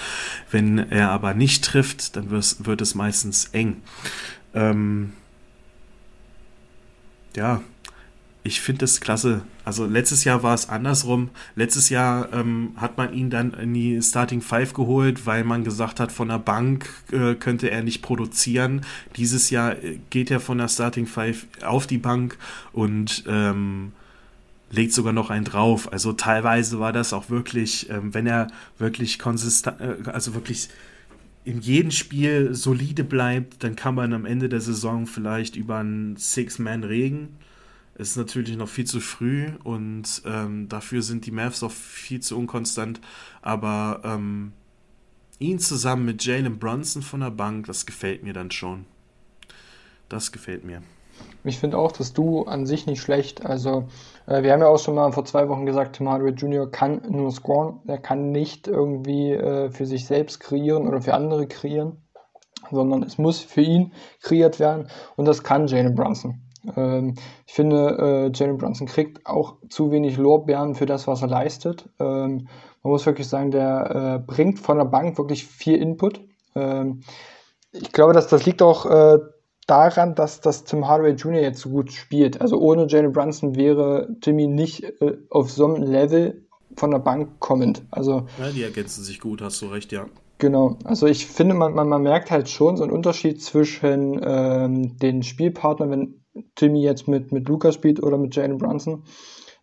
Wenn er aber nicht trifft, dann wird es meistens eng. Ähm, ja, ich finde es klasse. Also letztes Jahr war es andersrum. Letztes Jahr ähm, hat man ihn dann in die Starting Five geholt, weil man gesagt hat, von der Bank äh, könnte er nicht produzieren. Dieses Jahr äh, geht er von der Starting Five auf die Bank und ähm, legt sogar noch einen drauf. Also teilweise war das auch wirklich, ähm, wenn er wirklich konsistent, äh, also wirklich in jedem Spiel solide bleibt, dann kann man am Ende der Saison vielleicht über einen Six-Man reden es ist natürlich noch viel zu früh und ähm, dafür sind die Mavs auch viel zu unkonstant. Aber ähm, ihn zusammen mit Jalen Brunson von der Bank, das gefällt mir dann schon. Das gefällt mir. Ich finde auch, dass du an sich nicht schlecht. Also, äh, wir haben ja auch schon mal vor zwei Wochen gesagt, Hardaway Jr. kann nur scoren. Er kann nicht irgendwie äh, für sich selbst kreieren oder für andere kreieren. sondern es muss für ihn kreiert werden und das kann Jalen Brunson. Ähm, ich finde, äh, Jalen Brunson kriegt auch zu wenig Lorbeeren für das, was er leistet. Ähm, man muss wirklich sagen, der äh, bringt von der Bank wirklich viel Input. Ähm, ich glaube, dass das liegt auch äh, daran, dass das Tim Hardaway Jr. jetzt so gut spielt. Also ohne Jalen Brunson wäre Jimmy nicht äh, auf so einem Level von der Bank kommend. Also, ja, die ergänzen sich gut, hast du recht, ja. Genau, also ich finde, man, man, man merkt halt schon so einen Unterschied zwischen ähm, den Spielpartnern, wenn Jimmy jetzt mit, mit Luca spielt oder mit Jalen Brunson.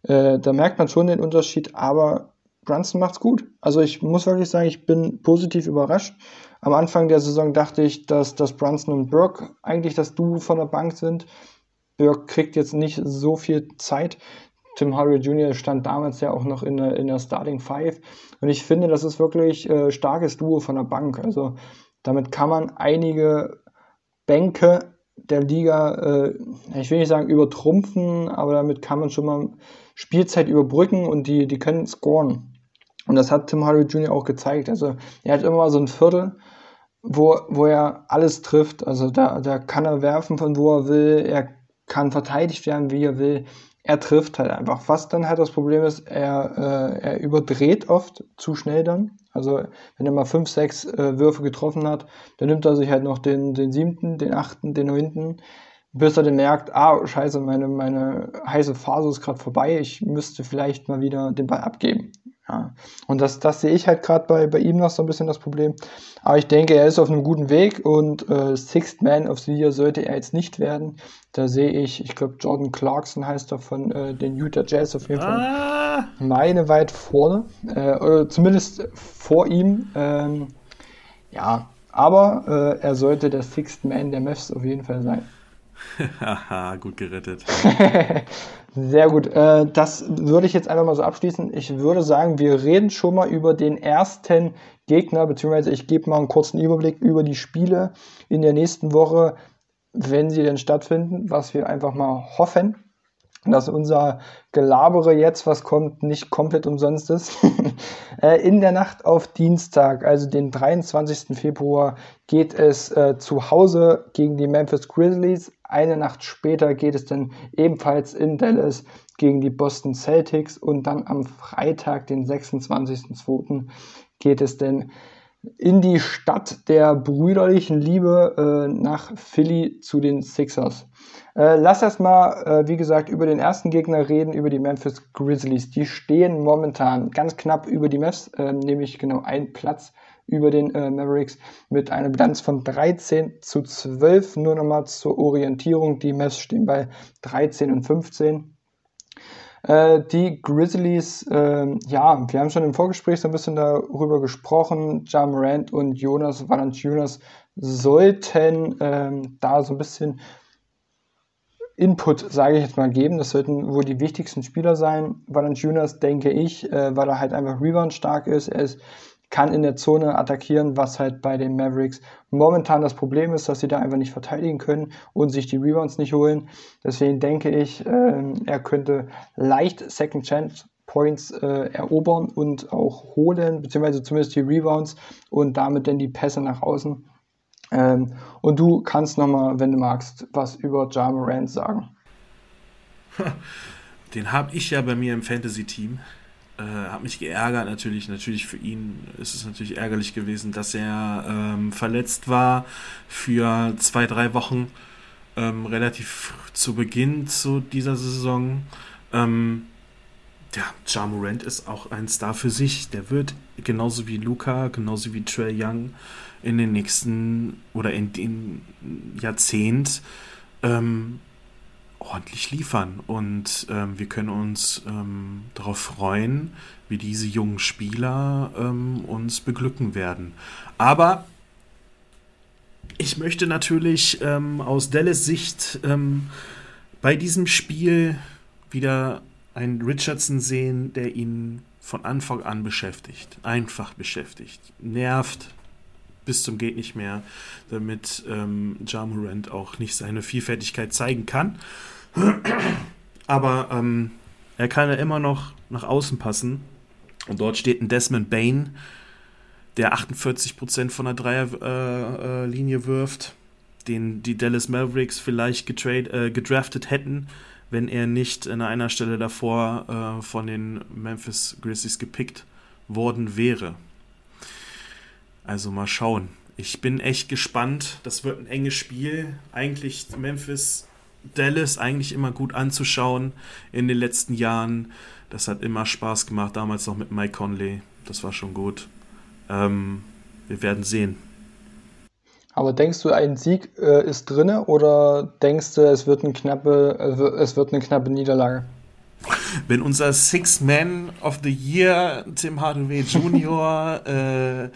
Äh, da merkt man schon den Unterschied, aber Brunson macht's gut. Also ich muss wirklich sagen, ich bin positiv überrascht. Am Anfang der Saison dachte ich, dass, dass Brunson und Burke eigentlich das Duo von der Bank sind. Burke kriegt jetzt nicht so viel Zeit. Tim Hardaway Jr. stand damals ja auch noch in der, in der Starting Five. Und ich finde, das ist wirklich äh, starkes Duo von der Bank. Also damit kann man einige Bänke der Liga, äh, ich will nicht sagen übertrumpfen, aber damit kann man schon mal Spielzeit überbrücken und die, die können scoren. Und das hat Tim Hardaway Jr. auch gezeigt. Also er hat immer mal so ein Viertel, wo, wo er alles trifft. Also da, da kann er werfen von wo er will, er kann verteidigt werden, wie er will er trifft halt einfach. Was dann halt das Problem ist, er, äh, er überdreht oft zu schnell dann. Also wenn er mal fünf, sechs äh, Würfe getroffen hat, dann nimmt er sich halt noch den, den siebten, den achten, den neunten, bis er dann merkt, ah, scheiße, meine, meine heiße Phase ist gerade vorbei, ich müsste vielleicht mal wieder den Ball abgeben. Ja. Und das, das sehe ich halt gerade bei, bei ihm noch so ein bisschen das Problem. Aber ich denke, er ist auf einem guten Weg und äh, Sixth Man of the Year sollte er jetzt nicht werden. Da sehe ich, ich glaube, Jordan Clarkson heißt er von äh, den Utah Jazz auf jeden Fall. Ah. Meine weit vorne. Äh, oder zumindest vor ihm. Ähm, ja, aber äh, er sollte der Sixth Man der Mavs auf jeden Fall sein. Haha, gut gerettet. Sehr gut. Äh, das würde ich jetzt einfach mal so abschließen. Ich würde sagen, wir reden schon mal über den ersten Gegner, beziehungsweise ich gebe mal einen kurzen Überblick über die Spiele in der nächsten Woche, wenn sie denn stattfinden, was wir einfach mal hoffen, dass unser Gelabere jetzt, was kommt, nicht komplett umsonst ist. Äh, in der Nacht auf Dienstag, also den 23. Februar, geht es äh, zu Hause gegen die Memphis Grizzlies. Eine Nacht später geht es dann ebenfalls in Dallas gegen die Boston Celtics und dann am Freitag, den 26.02., geht es dann in die Stadt der brüderlichen Liebe äh, nach Philly zu den Sixers. Äh, lass erst mal, äh, wie gesagt, über den ersten Gegner reden, über die Memphis Grizzlies. Die stehen momentan ganz knapp über die Mavs, äh, nämlich genau ein Platz über den äh, Mavericks mit einer Bilanz von 13 zu 12. Nur nochmal zur Orientierung. Die Mavs stehen bei 13 und 15. Äh, die Grizzlies, äh, ja, wir haben schon im Vorgespräch so ein bisschen darüber gesprochen. Ja Morant und Jonas Valanciunas sollten ähm, da so ein bisschen Input, sage ich jetzt mal, geben. Das sollten wohl die wichtigsten Spieler sein. Valanciunas, denke ich, äh, weil er halt einfach Rebound stark ist. Er ist kann in der Zone attackieren, was halt bei den Mavericks momentan das Problem ist, dass sie da einfach nicht verteidigen können und sich die Rebounds nicht holen. Deswegen denke ich, äh, er könnte leicht Second Chance Points äh, erobern und auch holen, beziehungsweise zumindest die Rebounds und damit dann die Pässe nach außen. Ähm, und du kannst nochmal, wenn du magst, was über Ja Morant sagen. Den habe ich ja bei mir im Fantasy-Team. Äh, hat mich geärgert natürlich. Natürlich für ihn ist es natürlich ärgerlich gewesen, dass er ähm, verletzt war für zwei, drei Wochen ähm, relativ zu Beginn zu dieser Saison. Ähm, ja, Ja Morant ist auch ein Star für sich. Der wird genauso wie Luca, genauso wie Trey Young in den nächsten oder in den Jahrzehnt ähm, ordentlich liefern. Und ähm, wir können uns ähm, darauf freuen, wie diese jungen Spieler ähm, uns beglücken werden. Aber ich möchte natürlich ähm, aus Dallas Sicht ähm, bei diesem Spiel wieder einen Richardson sehen, der ihn von Anfang an beschäftigt. Einfach beschäftigt. Nervt bis zum geht nicht mehr, damit ähm, Ja auch nicht seine Vielfältigkeit zeigen kann. Aber ähm, er kann ja immer noch nach außen passen. Und dort steht ein Desmond Bain, der 48% von der Dreierlinie äh, wirft, den die Dallas Mavericks vielleicht äh, gedraftet hätten, wenn er nicht an einer Stelle davor äh, von den Memphis Grizzlies gepickt worden wäre. Also mal schauen. Ich bin echt gespannt. Das wird ein enges Spiel. Eigentlich Memphis, Dallas eigentlich immer gut anzuschauen in den letzten Jahren. Das hat immer Spaß gemacht, damals noch mit Mike Conley. Das war schon gut. Ähm, wir werden sehen. Aber denkst du, ein Sieg äh, ist drinne oder denkst du, es wird, eine knappe, äh, es wird eine knappe Niederlage? Wenn unser Six Man of the Year, Tim Hardaway Jr., äh,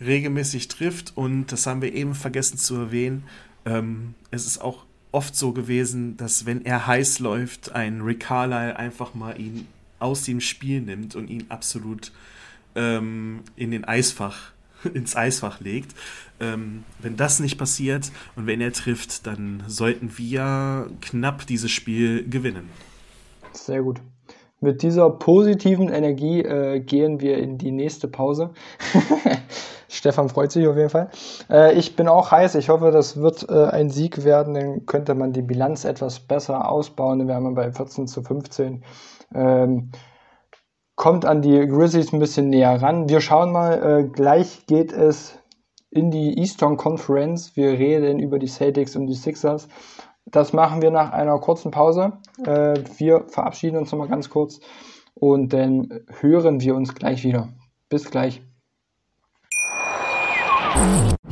regelmäßig trifft und das haben wir eben vergessen zu erwähnen, ähm, es ist auch oft so gewesen, dass wenn er heiß läuft, ein Rick Carlisle einfach mal ihn aus dem Spiel nimmt und ihn absolut ähm, in den Eisfach, ins Eisfach legt. Ähm, wenn das nicht passiert und wenn er trifft, dann sollten wir knapp dieses Spiel gewinnen. Sehr gut. Mit dieser positiven Energie äh, gehen wir in die nächste Pause. Stefan freut sich auf jeden Fall. Äh, ich bin auch heiß. Ich hoffe, das wird äh, ein Sieg werden. Dann könnte man die Bilanz etwas besser ausbauen. Dann wären wir bei 14 zu 15. Ähm, kommt an die Grizzlies ein bisschen näher ran. Wir schauen mal. Äh, gleich geht es in die Eastern Conference. Wir reden über die Celtics und die Sixers. Das machen wir nach einer kurzen Pause. Äh, wir verabschieden uns nochmal ganz kurz und dann hören wir uns gleich wieder. Bis gleich.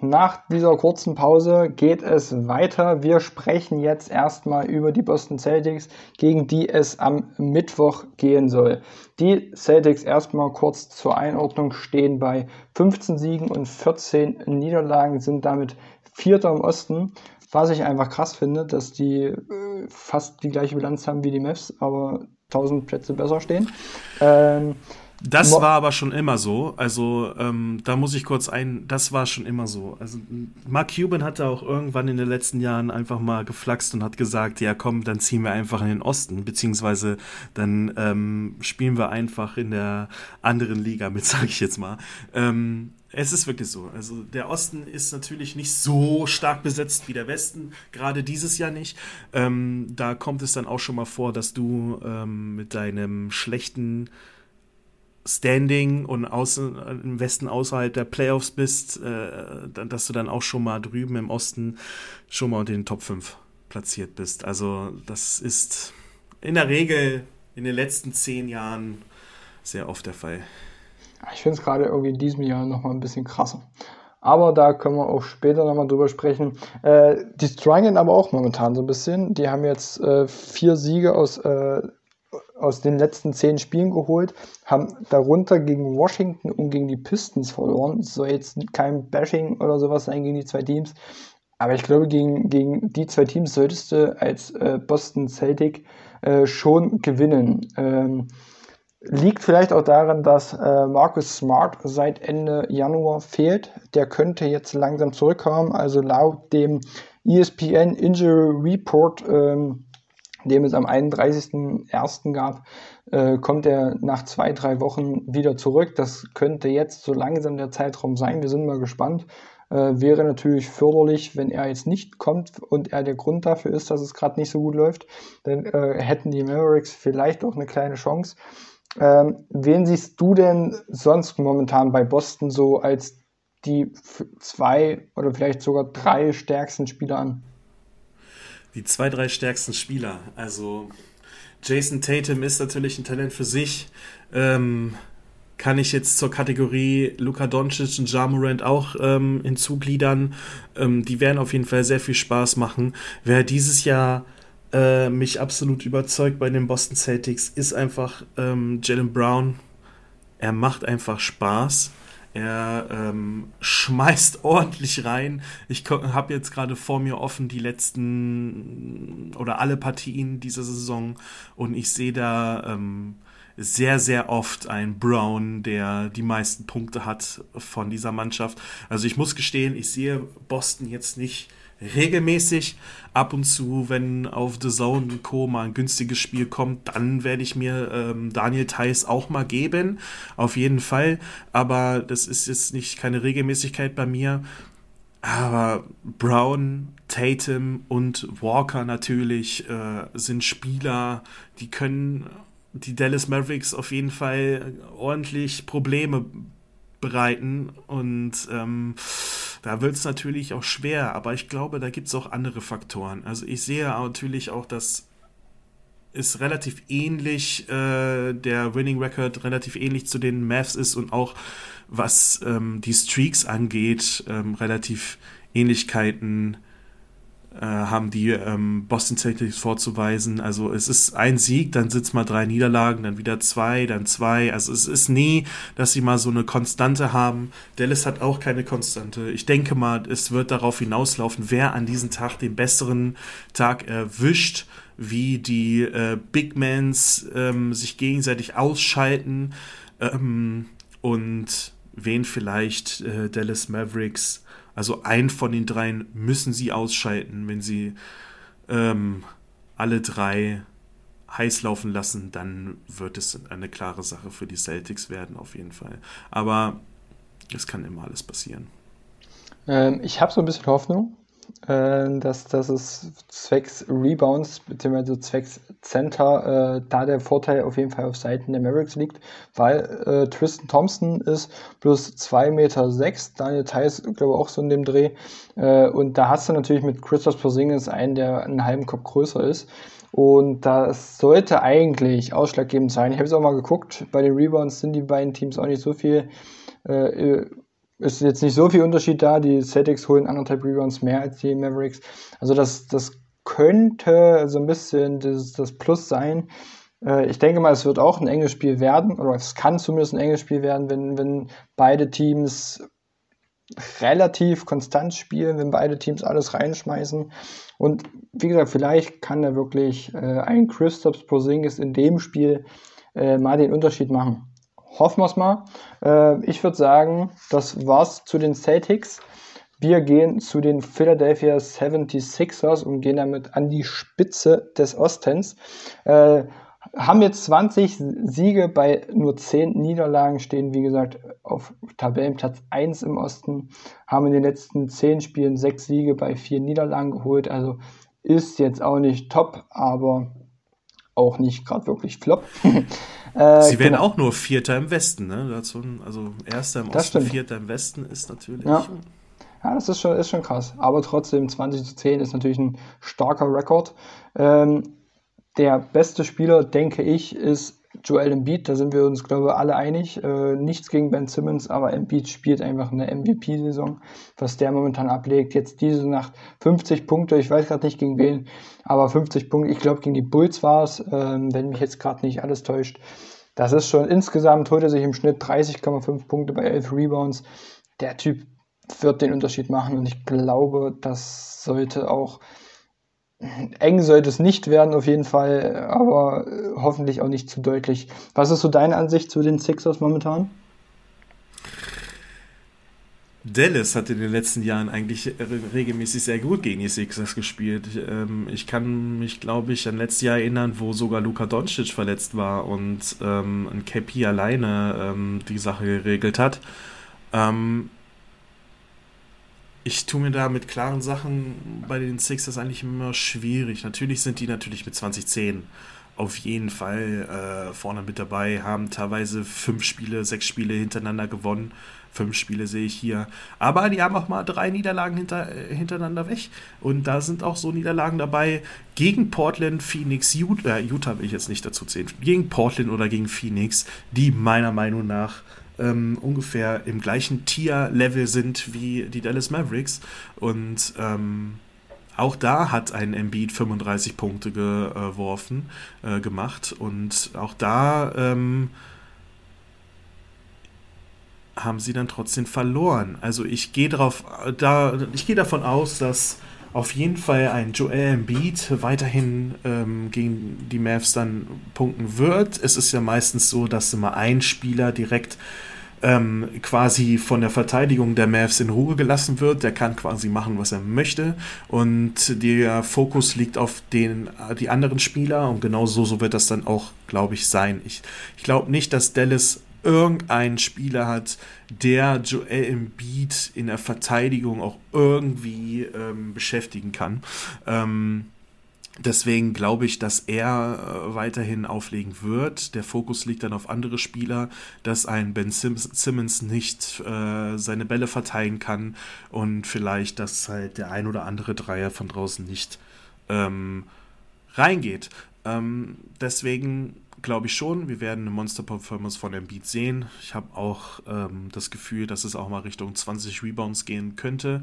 nach dieser kurzen Pause geht es weiter. Wir sprechen jetzt erstmal über die Boston Celtics, gegen die es am Mittwoch gehen soll. Die Celtics erstmal kurz zur Einordnung stehen bei 15 Siegen und 14 Niederlagen, sind damit Vierter im Osten. Was ich einfach krass finde, dass die äh, fast die gleiche Bilanz haben wie die Mavs, aber 1000 Plätze besser stehen. Ähm, das war aber schon immer so. Also ähm, da muss ich kurz ein, das war schon immer so. Also Mark Cuban hatte auch irgendwann in den letzten Jahren einfach mal geflaxt und hat gesagt, ja komm, dann ziehen wir einfach in den Osten, beziehungsweise dann ähm, spielen wir einfach in der anderen Liga mit, sage ich jetzt mal. Ähm, es ist wirklich so. Also der Osten ist natürlich nicht so stark besetzt wie der Westen, gerade dieses Jahr nicht. Ähm, da kommt es dann auch schon mal vor, dass du ähm, mit deinem schlechten Standing und außen, im Westen außerhalb der Playoffs bist, äh, dass du dann auch schon mal drüben im Osten schon mal unter den Top 5 platziert bist. Also das ist in der Regel in den letzten zehn Jahren sehr oft der Fall. Ich finde es gerade irgendwie in diesem Jahr nochmal ein bisschen krasser. Aber da können wir auch später nochmal drüber sprechen. Äh, die strugglen aber auch momentan so ein bisschen. Die haben jetzt äh, vier Siege aus äh, aus den letzten zehn Spielen geholt, haben darunter gegen Washington und gegen die Pistons verloren. Es soll jetzt kein Bashing oder sowas sein gegen die zwei Teams. Aber ich glaube, gegen, gegen die zwei Teams solltest du als äh, Boston Celtic äh, schon gewinnen. Ähm, liegt vielleicht auch daran, dass äh, Marcus Smart seit Ende Januar fehlt. Der könnte jetzt langsam zurückkommen. Also laut dem ESPN Injury Report ähm, dem es am 31.01. gab, äh, kommt er nach zwei, drei Wochen wieder zurück. Das könnte jetzt so langsam der Zeitraum sein. Wir sind mal gespannt. Äh, wäre natürlich förderlich, wenn er jetzt nicht kommt und er der Grund dafür ist, dass es gerade nicht so gut läuft. Dann äh, hätten die Mavericks vielleicht auch eine kleine Chance. Ähm, wen siehst du denn sonst momentan bei Boston so als die zwei oder vielleicht sogar drei stärksten Spieler an? Die zwei, drei stärksten Spieler. Also Jason Tatum ist natürlich ein Talent für sich. Ähm, kann ich jetzt zur Kategorie Luka Doncic und Ja auch ähm, hinzugliedern. Ähm, die werden auf jeden Fall sehr viel Spaß machen. Wer dieses Jahr äh, mich absolut überzeugt bei den Boston Celtics, ist einfach ähm, Jalen Brown. Er macht einfach Spaß. Er ähm, schmeißt ordentlich rein. Ich habe jetzt gerade vor mir offen die letzten oder alle Partien dieser Saison und ich sehe da ähm, sehr, sehr oft ein Brown, der die meisten Punkte hat von dieser Mannschaft. Also ich muss gestehen, ich sehe Boston jetzt nicht regelmäßig. Ab und zu, wenn auf The Zone Co. mal ein günstiges Spiel kommt, dann werde ich mir ähm, Daniel Theiss auch mal geben. Auf jeden Fall. Aber das ist jetzt nicht keine Regelmäßigkeit bei mir. Aber Brown, Tatum und Walker natürlich äh, sind Spieler, die können die Dallas Mavericks auf jeden Fall ordentlich Probleme bereiten. Und ähm, da wird es natürlich auch schwer, aber ich glaube, da gibt es auch andere Faktoren. Also ich sehe natürlich auch, dass es relativ ähnlich, äh, der Winning Record relativ ähnlich zu den Mavs ist und auch was ähm, die Streaks angeht, ähm, relativ Ähnlichkeiten äh, haben die ähm, Boston Celtics vorzuweisen. Also es ist ein Sieg, dann sitzt mal drei Niederlagen, dann wieder zwei, dann zwei. Also es ist nie, dass sie mal so eine Konstante haben. Dallas hat auch keine Konstante. Ich denke mal, es wird darauf hinauslaufen, wer an diesem Tag den besseren Tag erwischt, wie die äh, Big Mans ähm, sich gegenseitig ausschalten ähm, und wen vielleicht äh, Dallas Mavericks also einen von den dreien müssen sie ausschalten. Wenn sie ähm, alle drei heiß laufen lassen, dann wird es eine klare Sache für die Celtics werden, auf jeden Fall. Aber es kann immer alles passieren. Ähm, ich habe so ein bisschen Hoffnung, äh, dass, dass es zwecks Rebounds bzw. zwecks Center äh, da der Vorteil auf jeden Fall auf Seiten der Mavericks liegt, weil äh, Tristan Thompson ist plus 2,6 Meter, sechs, Daniel Theiss glaube ich auch so in dem Dreh äh, und da hast du natürlich mit Christoph Porzingis einen, der einen halben Kopf größer ist und das sollte eigentlich ausschlaggebend sein. Ich habe es auch mal geguckt, bei den Rebounds sind die beiden Teams auch nicht so viel äh, ist jetzt nicht so viel Unterschied da. Die Celtics holen anderthalb Rebounds mehr als die Mavericks. Also das, das könnte so ein bisschen das, das Plus sein. Äh, ich denke mal, es wird auch ein enges Spiel werden, oder es kann zumindest ein enges Spiel werden, wenn, wenn beide Teams relativ konstant spielen, wenn beide Teams alles reinschmeißen. Und wie gesagt, vielleicht kann da wirklich äh, ein Christoph Porzingis in dem Spiel äh, mal den Unterschied machen hoffen wir es mal. Äh, ich würde sagen, das war's zu den Celtics. Wir gehen zu den Philadelphia 76ers und gehen damit an die Spitze des Ostens. Äh, haben jetzt 20 Siege bei nur 10 Niederlagen, stehen wie gesagt auf Tabellenplatz 1 im Osten, haben in den letzten 10 Spielen 6 Siege bei 4 Niederlagen geholt. Also ist jetzt auch nicht top, aber auch nicht gerade wirklich flop. Äh, Sie werden genau. auch nur Vierter im Westen, ne? Also Erster im Osten, Vierter im Westen ist natürlich. Ja. ja, das ist schon, ist schon krass. Aber trotzdem 20 zu 10 ist natürlich ein starker Rekord. Ähm, der beste Spieler, denke ich, ist Joel Embiid. Da sind wir uns, glaube ich, alle einig. Äh, nichts gegen Ben Simmons, aber Embiid spielt einfach eine MVP-Saison, was der momentan ablegt. Jetzt diese Nacht 50 Punkte, ich weiß gerade nicht gegen wen, aber 50 Punkte, ich glaube gegen die Bulls war es, ähm, wenn mich jetzt gerade nicht alles täuscht. Das ist schon insgesamt, holt er sich im Schnitt 30,5 Punkte bei 11 Rebounds. Der Typ wird den Unterschied machen und ich glaube, das sollte auch eng sollte es nicht werden auf jeden Fall, aber hoffentlich auch nicht zu deutlich. Was ist so deine Ansicht zu den Sixers momentan? Dallas hat in den letzten Jahren eigentlich regelmäßig sehr gut gegen die Sixers gespielt. Ähm, ich kann mich, glaube ich, an letztes Jahr erinnern, wo sogar Luka Doncic verletzt war und ähm, ein KP alleine ähm, die Sache geregelt hat. Ähm, ich tue mir da mit klaren Sachen bei den Sixers eigentlich immer schwierig. Natürlich sind die natürlich mit 2010 auf jeden Fall äh, vorne mit dabei, haben teilweise fünf Spiele, sechs Spiele hintereinander gewonnen fünf Spiele sehe ich hier. Aber die haben auch mal drei Niederlagen hinter, äh, hintereinander weg. Und da sind auch so Niederlagen dabei gegen Portland, Phoenix, Utah, äh, Utah will ich jetzt nicht dazu zählen, gegen Portland oder gegen Phoenix, die meiner Meinung nach ähm, ungefähr im gleichen Tier-Level sind wie die Dallas Mavericks. Und ähm, auch da hat ein Embiid 35 Punkte geworfen, äh, gemacht. Und auch da ähm, haben sie dann trotzdem verloren. Also ich gehe darauf, da, ich gehe davon aus, dass auf jeden Fall ein Joel Embiid weiterhin ähm, gegen die Mavs dann punkten wird. Es ist ja meistens so, dass immer ein Spieler direkt ähm, quasi von der Verteidigung der Mavs in Ruhe gelassen wird. Der kann quasi machen, was er möchte. Und der Fokus liegt auf den, die anderen Spieler. Und genau so, wird das dann auch, glaube ich, sein. Ich, ich glaube nicht, dass Dallas irgendeinen Spieler hat, der Joel Embiid in der Verteidigung auch irgendwie ähm, beschäftigen kann. Ähm, Deswegen glaube ich, dass er äh, weiterhin auflegen wird. Der Fokus liegt dann auf andere Spieler, dass ein Ben Simmons nicht äh, seine Bälle verteilen kann und vielleicht, dass halt der ein oder andere Dreier von draußen nicht ähm, reingeht. Ähm, deswegen glaube ich schon, wir werden eine Monster-Performance von Embiid sehen. Ich habe auch ähm, das Gefühl, dass es auch mal Richtung 20 Rebounds gehen könnte.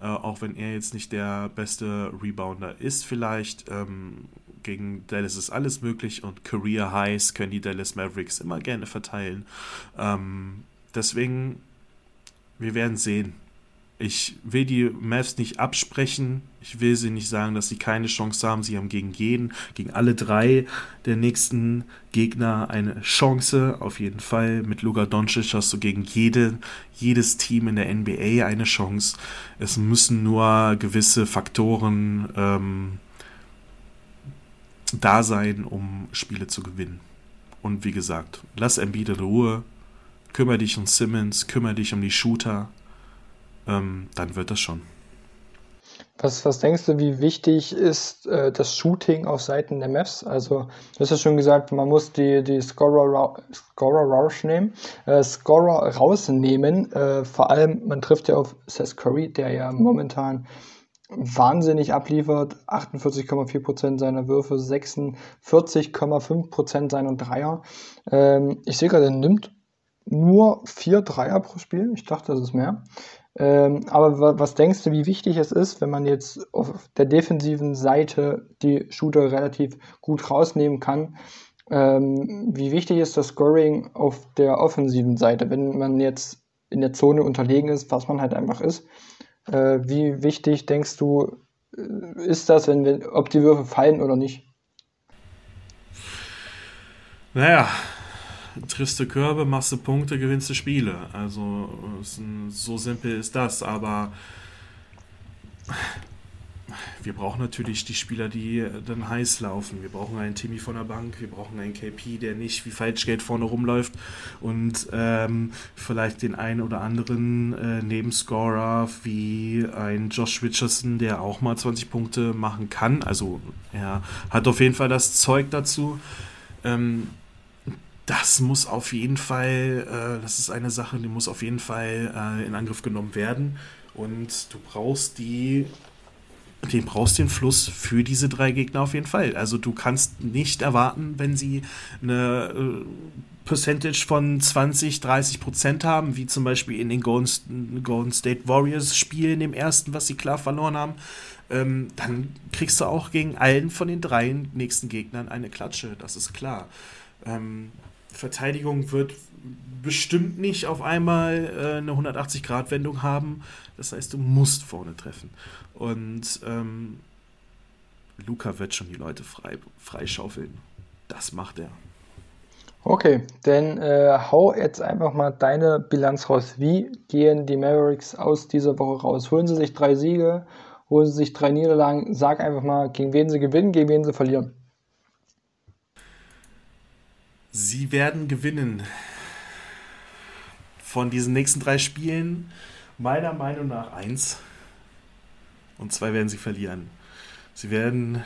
Äh, auch wenn er jetzt nicht der beste Rebounder ist, vielleicht. Ähm, gegen Dallas ist alles möglich und Career Highs können die Dallas Mavericks immer gerne verteilen. Ähm, deswegen, wir werden sehen. Ich will die Mavs nicht absprechen. Ich will sie nicht sagen, dass sie keine Chance haben. Sie haben gegen jeden, gegen alle drei der nächsten Gegner eine Chance. Auf jeden Fall. Mit Luka Doncic hast du gegen jede, jedes Team in der NBA eine Chance. Es müssen nur gewisse Faktoren ähm, da sein, um Spiele zu gewinnen. Und wie gesagt, lass Embiid in Ruhe. Kümmere dich um Simmons, kümmere dich um die Shooter ähm, dann wird das schon. Was, was denkst du, wie wichtig ist äh, das Shooting auf Seiten der Mavs? Also, du hast ja schon gesagt, man muss die, die Scorer, Scorer raus nehmen, äh, Scorer rausnehmen. Äh, vor allem, man trifft ja auf Seth Curry, der ja momentan wahnsinnig abliefert. 48,4% seiner Würfe, 46,5% seiner Dreier. Ähm, ich sehe gerade, er nimmt nur vier Dreier pro Spiel. Ich dachte, das ist mehr. Ähm, aber was denkst du, wie wichtig es ist, wenn man jetzt auf der defensiven Seite die Shooter relativ gut rausnehmen kann? Ähm, wie wichtig ist das Scoring auf der offensiven Seite, wenn man jetzt in der Zone unterlegen ist, was man halt einfach ist? Äh, wie wichtig denkst du, äh, ist das, wenn wir, ob die Würfe fallen oder nicht? Naja, triffst du Körbe, machst du Punkte, gewinnst du Spiele. Also so simpel ist das, aber wir brauchen natürlich die Spieler, die dann heiß laufen. Wir brauchen einen Timmy von der Bank, wir brauchen einen KP, der nicht wie Falschgeld vorne rumläuft und ähm, vielleicht den einen oder anderen äh, Nebenscorer wie ein Josh Richardson, der auch mal 20 Punkte machen kann. Also er hat auf jeden Fall das Zeug dazu. Ähm, das muss auf jeden Fall, äh, das ist eine Sache, die muss auf jeden Fall äh, in Angriff genommen werden. Und du brauchst die, den brauchst den Fluss für diese drei Gegner auf jeden Fall. Also du kannst nicht erwarten, wenn sie eine äh, Percentage von 20, 30 Prozent haben, wie zum Beispiel in den Golden, Golden State Warriors Spielen, dem ersten, was sie klar verloren haben, ähm, dann kriegst du auch gegen allen von den drei nächsten Gegnern eine Klatsche, das ist klar. Ähm, Verteidigung wird bestimmt nicht auf einmal äh, eine 180-Grad-Wendung haben. Das heißt, du musst vorne treffen. Und ähm, Luca wird schon die Leute frei, freischaufeln. Das macht er. Okay, dann äh, hau jetzt einfach mal deine Bilanz raus. Wie gehen die Mavericks aus dieser Woche raus? Holen sie sich drei Siege, holen sie sich drei Niederlagen? Sag einfach mal, gegen wen sie gewinnen, gegen wen sie verlieren. Sie werden gewinnen. Von diesen nächsten drei Spielen, meiner Meinung nach eins. Und zwei werden sie verlieren. Sie werden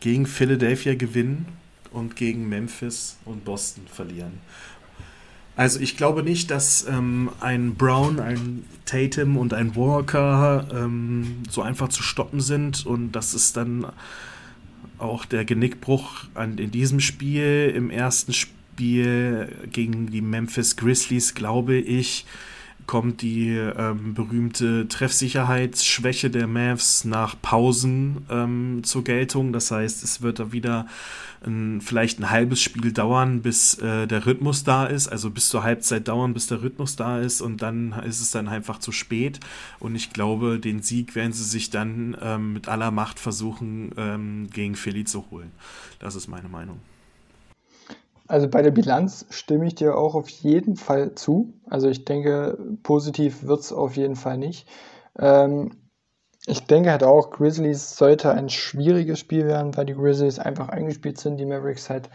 gegen Philadelphia gewinnen und gegen Memphis und Boston verlieren. Also ich glaube nicht, dass ähm, ein Brown, ein Tatum und ein Walker ähm, so einfach zu stoppen sind und dass es dann auch der Genickbruch an, in diesem Spiel, im ersten Spiel gegen die Memphis Grizzlies, glaube ich, kommt die ähm, berühmte Treffsicherheitsschwäche der Mavs nach Pausen ähm, zur Geltung. Das heißt, es wird da wieder ein, vielleicht ein halbes Spiel dauern, bis äh, der Rhythmus da ist, also bis zur Halbzeit dauern, bis der Rhythmus da ist und dann ist es dann einfach zu spät. Und ich glaube, den Sieg werden sie sich dann ähm, mit aller Macht versuchen, ähm, gegen Philly zu holen. Das ist meine Meinung. Also bei der Bilanz stimme ich dir auch auf jeden Fall zu. Also ich denke, positiv wird es auf jeden Fall nicht. Ähm, ich denke halt auch, Grizzlies sollte ein schwieriges Spiel werden, weil die Grizzlies einfach eingespielt sind, die Mavericks halt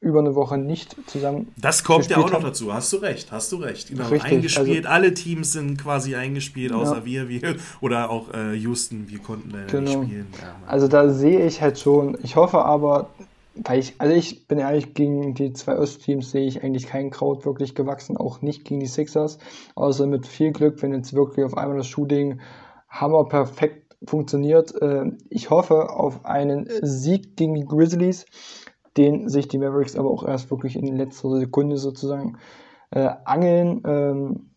über eine Woche nicht zusammen. Das kommt ja auch noch dazu, hast du recht, hast du recht. Genau, Richtig, eingespielt, also, alle Teams sind quasi eingespielt, außer ja. wir, wir oder auch äh, Houston, wir konnten leider genau. nicht spielen. Ja, also da sehe ich halt schon, ich hoffe aber, weil ich, also ich bin ehrlich, gegen die zwei Ostteams sehe ich eigentlich kein Kraut wirklich gewachsen, auch nicht gegen die Sixers, außer mit viel Glück, wenn jetzt wirklich auf einmal das Shooting hammer perfekt funktioniert. Äh, ich hoffe auf einen Sieg gegen die Grizzlies, den sich die Mavericks aber auch erst wirklich in letzter Sekunde sozusagen äh, angeln. Ähm,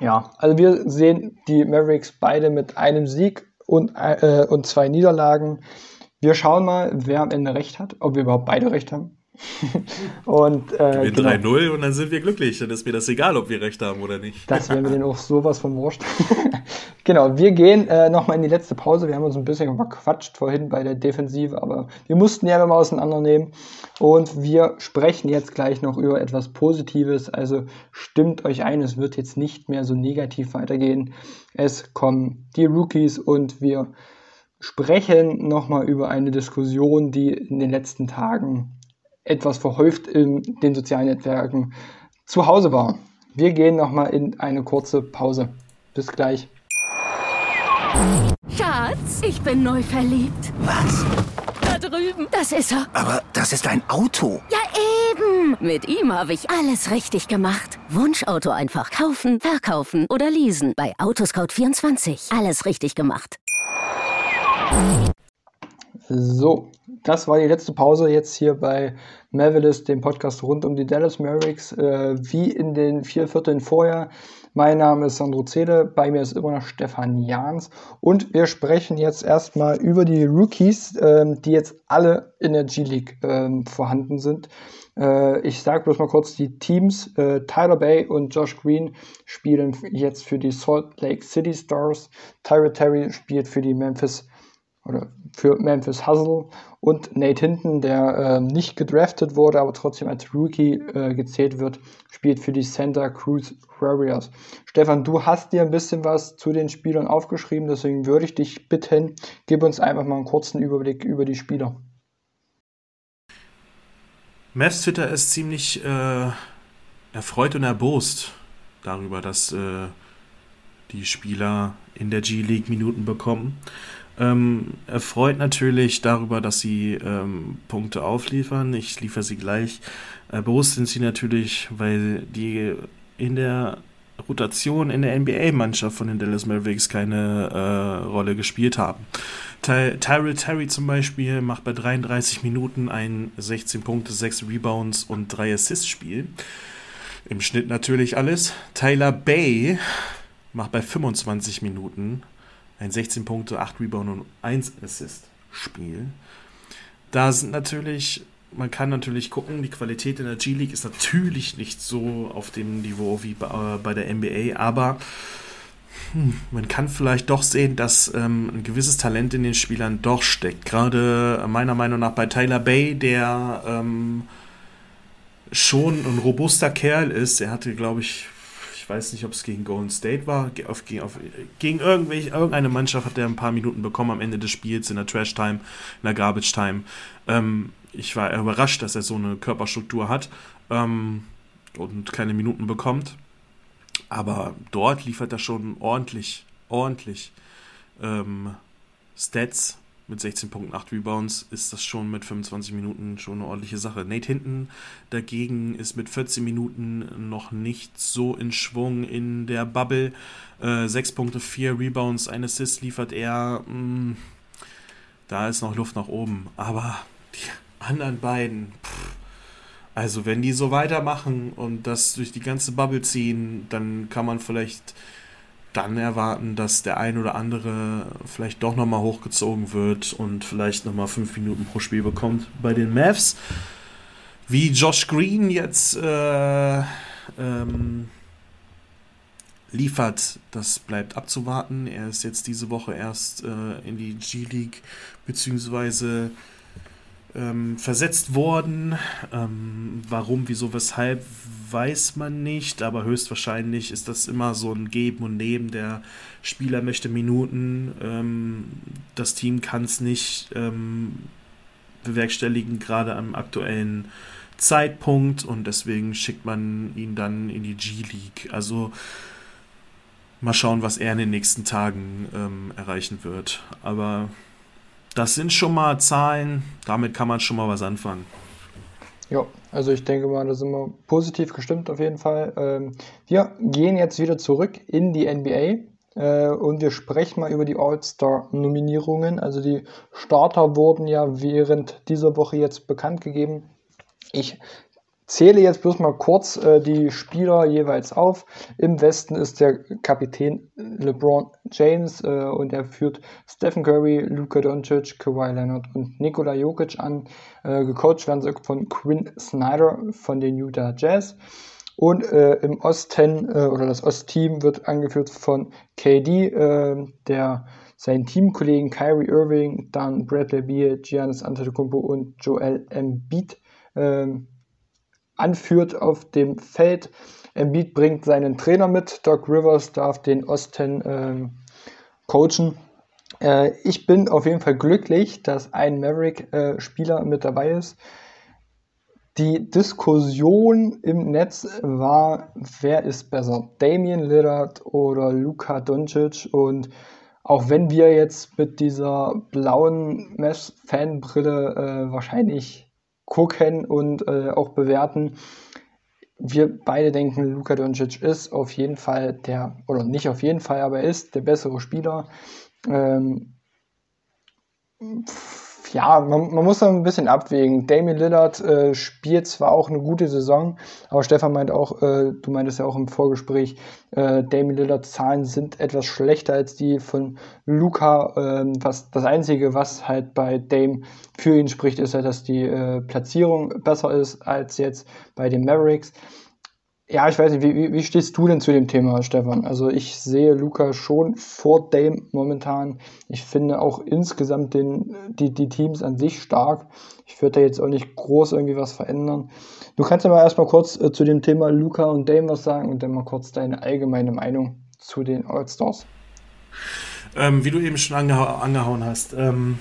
ja, also wir sehen die Mavericks beide mit einem Sieg und, äh, und zwei Niederlagen. Wir schauen mal, wer am Ende recht hat, ob wir überhaupt beide recht haben. und äh, genau. 3-0 und dann sind wir glücklich. Dann ist mir das egal, ob wir recht haben oder nicht. Das wäre mir denn auch sowas von wurscht. genau, wir gehen äh, nochmal in die letzte Pause. Wir haben uns ein bisschen verquatscht vorhin bei der Defensive, aber wir mussten ja mal auseinandernehmen. Und wir sprechen jetzt gleich noch über etwas Positives. Also stimmt euch ein, es wird jetzt nicht mehr so negativ weitergehen. Es kommen die Rookies und wir sprechen nochmal über eine Diskussion, die in den letzten Tagen etwas verhäuft in den sozialen Netzwerken zu Hause war. Wir gehen nochmal in eine kurze Pause. Bis gleich. Schatz, ich bin neu verliebt. Was? Da drüben. Das ist er. Aber das ist ein Auto. Ja, eben. Mit ihm habe ich alles richtig gemacht. Wunschauto einfach kaufen, verkaufen oder leasen. Bei Autoscout24. Alles richtig gemacht. So, das war die letzte Pause jetzt hier bei Mavericks, dem Podcast rund um die Dallas Mavericks. Äh, wie in den vier Vierteln vorher. Mein Name ist Sandro Zede, bei mir ist immer noch Stefan Jahns und wir sprechen jetzt erstmal über die Rookies, äh, die jetzt alle in der G-League äh, vorhanden sind. Äh, ich sage bloß mal kurz die Teams. Äh, Tyler Bay und Josh Green spielen jetzt für die Salt Lake City Stars. Tyra Terry spielt für die Memphis oder für Memphis Hustle und Nate Hinton, der äh, nicht gedraftet wurde, aber trotzdem als Rookie äh, gezählt wird, spielt für die Santa Cruz Warriors. Stefan, du hast dir ein bisschen was zu den Spielern aufgeschrieben, deswegen würde ich dich bitten, gib uns einfach mal einen kurzen Überblick über die Spieler. Mavs Twitter ist ziemlich äh, erfreut und erbost darüber, dass äh, die Spieler in der G-League Minuten bekommen. Ähm, erfreut natürlich darüber, dass sie ähm, Punkte aufliefern. Ich liefere sie gleich. Äh, bewusst sind sie natürlich, weil die in der Rotation in der NBA-Mannschaft von den Dallas Mavericks keine äh, Rolle gespielt haben. Ty Tyrell Terry zum Beispiel macht bei 33 Minuten ein 16 Punkte, 6 Rebounds und 3 Assists-Spiel. Im Schnitt natürlich alles. Tyler Bay macht bei 25 Minuten ein 16 Punkte, 8 Rebound und 1 Assist Spiel. Da sind natürlich, man kann natürlich gucken, die Qualität in der G-League ist natürlich nicht so auf dem Niveau wie bei, bei der NBA, aber hm, man kann vielleicht doch sehen, dass ähm, ein gewisses Talent in den Spielern doch steckt. Gerade meiner Meinung nach bei Tyler Bay, der ähm, schon ein robuster Kerl ist. Er hatte, glaube ich, ich weiß nicht, ob es gegen Golden State war, auf, auf, gegen irgendwelche, irgendeine Mannschaft hat er ein paar Minuten bekommen am Ende des Spiels in der Trash Time, in der Garbage Time. Ähm, ich war überrascht, dass er so eine Körperstruktur hat ähm, und keine Minuten bekommt. Aber dort liefert er schon ordentlich, ordentlich ähm, Stats mit 16 Punkten, 8 Rebounds ist das schon mit 25 Minuten schon eine ordentliche Sache. Nate Hinton dagegen ist mit 14 Minuten noch nicht so in Schwung in der Bubble. Äh, 6 Punkte, 4 Rebounds, ein Assist liefert er. Mh, mm, da ist noch Luft nach oben. Aber die anderen beiden, pff, Also wenn die so weitermachen und das durch die ganze Bubble ziehen, dann kann man vielleicht dann erwarten, dass der ein oder andere vielleicht doch nochmal hochgezogen wird und vielleicht nochmal fünf Minuten pro Spiel bekommt bei den Mavs. Wie Josh Green jetzt äh, ähm, liefert, das bleibt abzuwarten. Er ist jetzt diese Woche erst äh, in die G-League beziehungsweise ähm, versetzt worden. Ähm, warum, wieso, weshalb, weiß man nicht, aber höchstwahrscheinlich ist das immer so ein Geben und Nehmen. Der Spieler möchte Minuten, ähm, das Team kann es nicht ähm, bewerkstelligen, gerade am aktuellen Zeitpunkt und deswegen schickt man ihn dann in die G-League. Also mal schauen, was er in den nächsten Tagen ähm, erreichen wird. Aber das sind schon mal Zahlen, damit kann man schon mal was anfangen. Ja, also ich denke mal, da sind wir positiv gestimmt auf jeden Fall. Ähm, wir gehen jetzt wieder zurück in die NBA äh, und wir sprechen mal über die All-Star-Nominierungen. Also die Starter wurden ja während dieser Woche jetzt bekannt gegeben. Ich zähle jetzt bloß mal kurz äh, die Spieler jeweils auf. Im Westen ist der Kapitän LeBron James äh, und er führt Stephen Curry, Luka Doncic, Kawhi Leonard und Nikola Jokic an. Äh, gecoacht werden sie von Quinn Snyder von den Utah Jazz. Und äh, im Osten äh, oder das Ostteam wird angeführt von KD, äh, der seinen Teamkollegen Kyrie Irving, dann Bradley Beal, Giannis Antetokounmpo und Joel Embiid ähm, anführt auf dem Feld. Embiid bringt seinen Trainer mit. Doc Rivers darf den Osten ähm, coachen. Äh, ich bin auf jeden Fall glücklich, dass ein Maverick-Spieler äh, mit dabei ist. Die Diskussion im Netz war, wer ist besser, Damian Lillard oder Luka Doncic und auch wenn wir jetzt mit dieser blauen Mesh-Fanbrille äh, wahrscheinlich gucken und äh, auch bewerten. Wir beide denken, Luka Doncic ist auf jeden Fall der, oder nicht auf jeden Fall, aber er ist der bessere Spieler. Ähm, ja, man, man muss da ein bisschen abwägen. Damien Lillard äh, spielt zwar auch eine gute Saison, aber Stefan meint auch, äh, du meintest ja auch im Vorgespräch, äh, Damien Lillards Zahlen sind etwas schlechter als die von Luca. Äh, was, das Einzige, was halt bei Dame für ihn spricht, ist halt, dass die äh, Platzierung besser ist als jetzt bei den Mavericks. Ja, ich weiß nicht, wie, wie, stehst du denn zu dem Thema, Stefan? Also ich sehe Luca schon vor Dame momentan. Ich finde auch insgesamt den, die, die Teams an sich stark. Ich würde da jetzt auch nicht groß irgendwie was verändern. Du kannst ja mal erstmal kurz äh, zu dem Thema Luca und Dame was sagen und dann mal kurz deine allgemeine Meinung zu den All-Stars. Ähm, wie du eben schon angehau angehauen hast, ähm,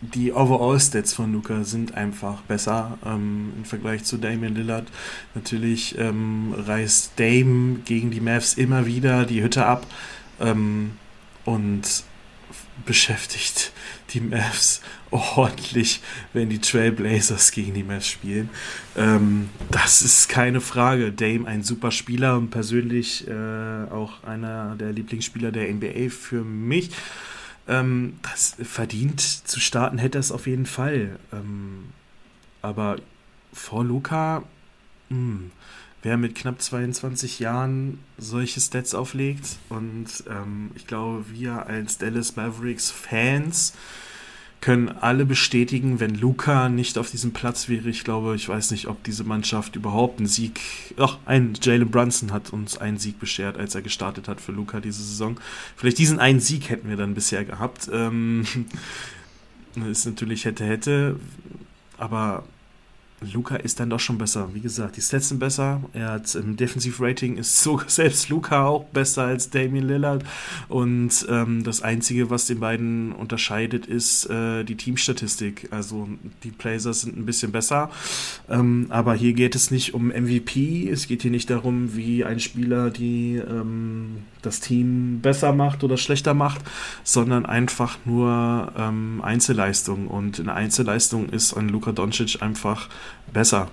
die Overall-Stats von Luca sind einfach besser ähm, im Vergleich zu Damian Lillard. Natürlich ähm, reißt Dame gegen die Mavs immer wieder die Hütte ab ähm, und beschäftigt die Mavs ordentlich, wenn die Trailblazers gegen die Mavs spielen. Ähm, das ist keine Frage. Dame ein super Spieler und persönlich äh, auch einer der Lieblingsspieler der NBA für mich. Ähm, das verdient zu starten hätte es auf jeden Fall. Ähm, aber vor Luca, mh, hm, wer mit knapp 22 Jahren solche Stats auflegt und ähm, ich glaube, wir als Dallas Mavericks Fans können alle bestätigen, wenn Luca nicht auf diesem Platz wäre, ich glaube, ich weiß nicht, ob diese Mannschaft überhaupt einen Sieg, ach, ein Jalen Brunson hat uns einen Sieg beschert, als er gestartet hat für Luca diese Saison. Vielleicht diesen einen Sieg hätten wir dann bisher gehabt. Ähm, ist natürlich hätte, hätte, aber Luca ist dann doch schon besser. Wie gesagt, die Stats sind besser. Er hat im Defensiv-Rating ist sogar selbst Luca auch besser als Damian Lillard. Und ähm, das Einzige, was den beiden unterscheidet, ist äh, die Teamstatistik. Also die Blazers sind ein bisschen besser. Ähm, aber hier geht es nicht um MVP. Es geht hier nicht darum, wie ein Spieler die ähm, das Team besser macht oder schlechter macht, sondern einfach nur ähm, Einzelleistung. Und in Einzelleistung ist ein Luka Doncic einfach besser.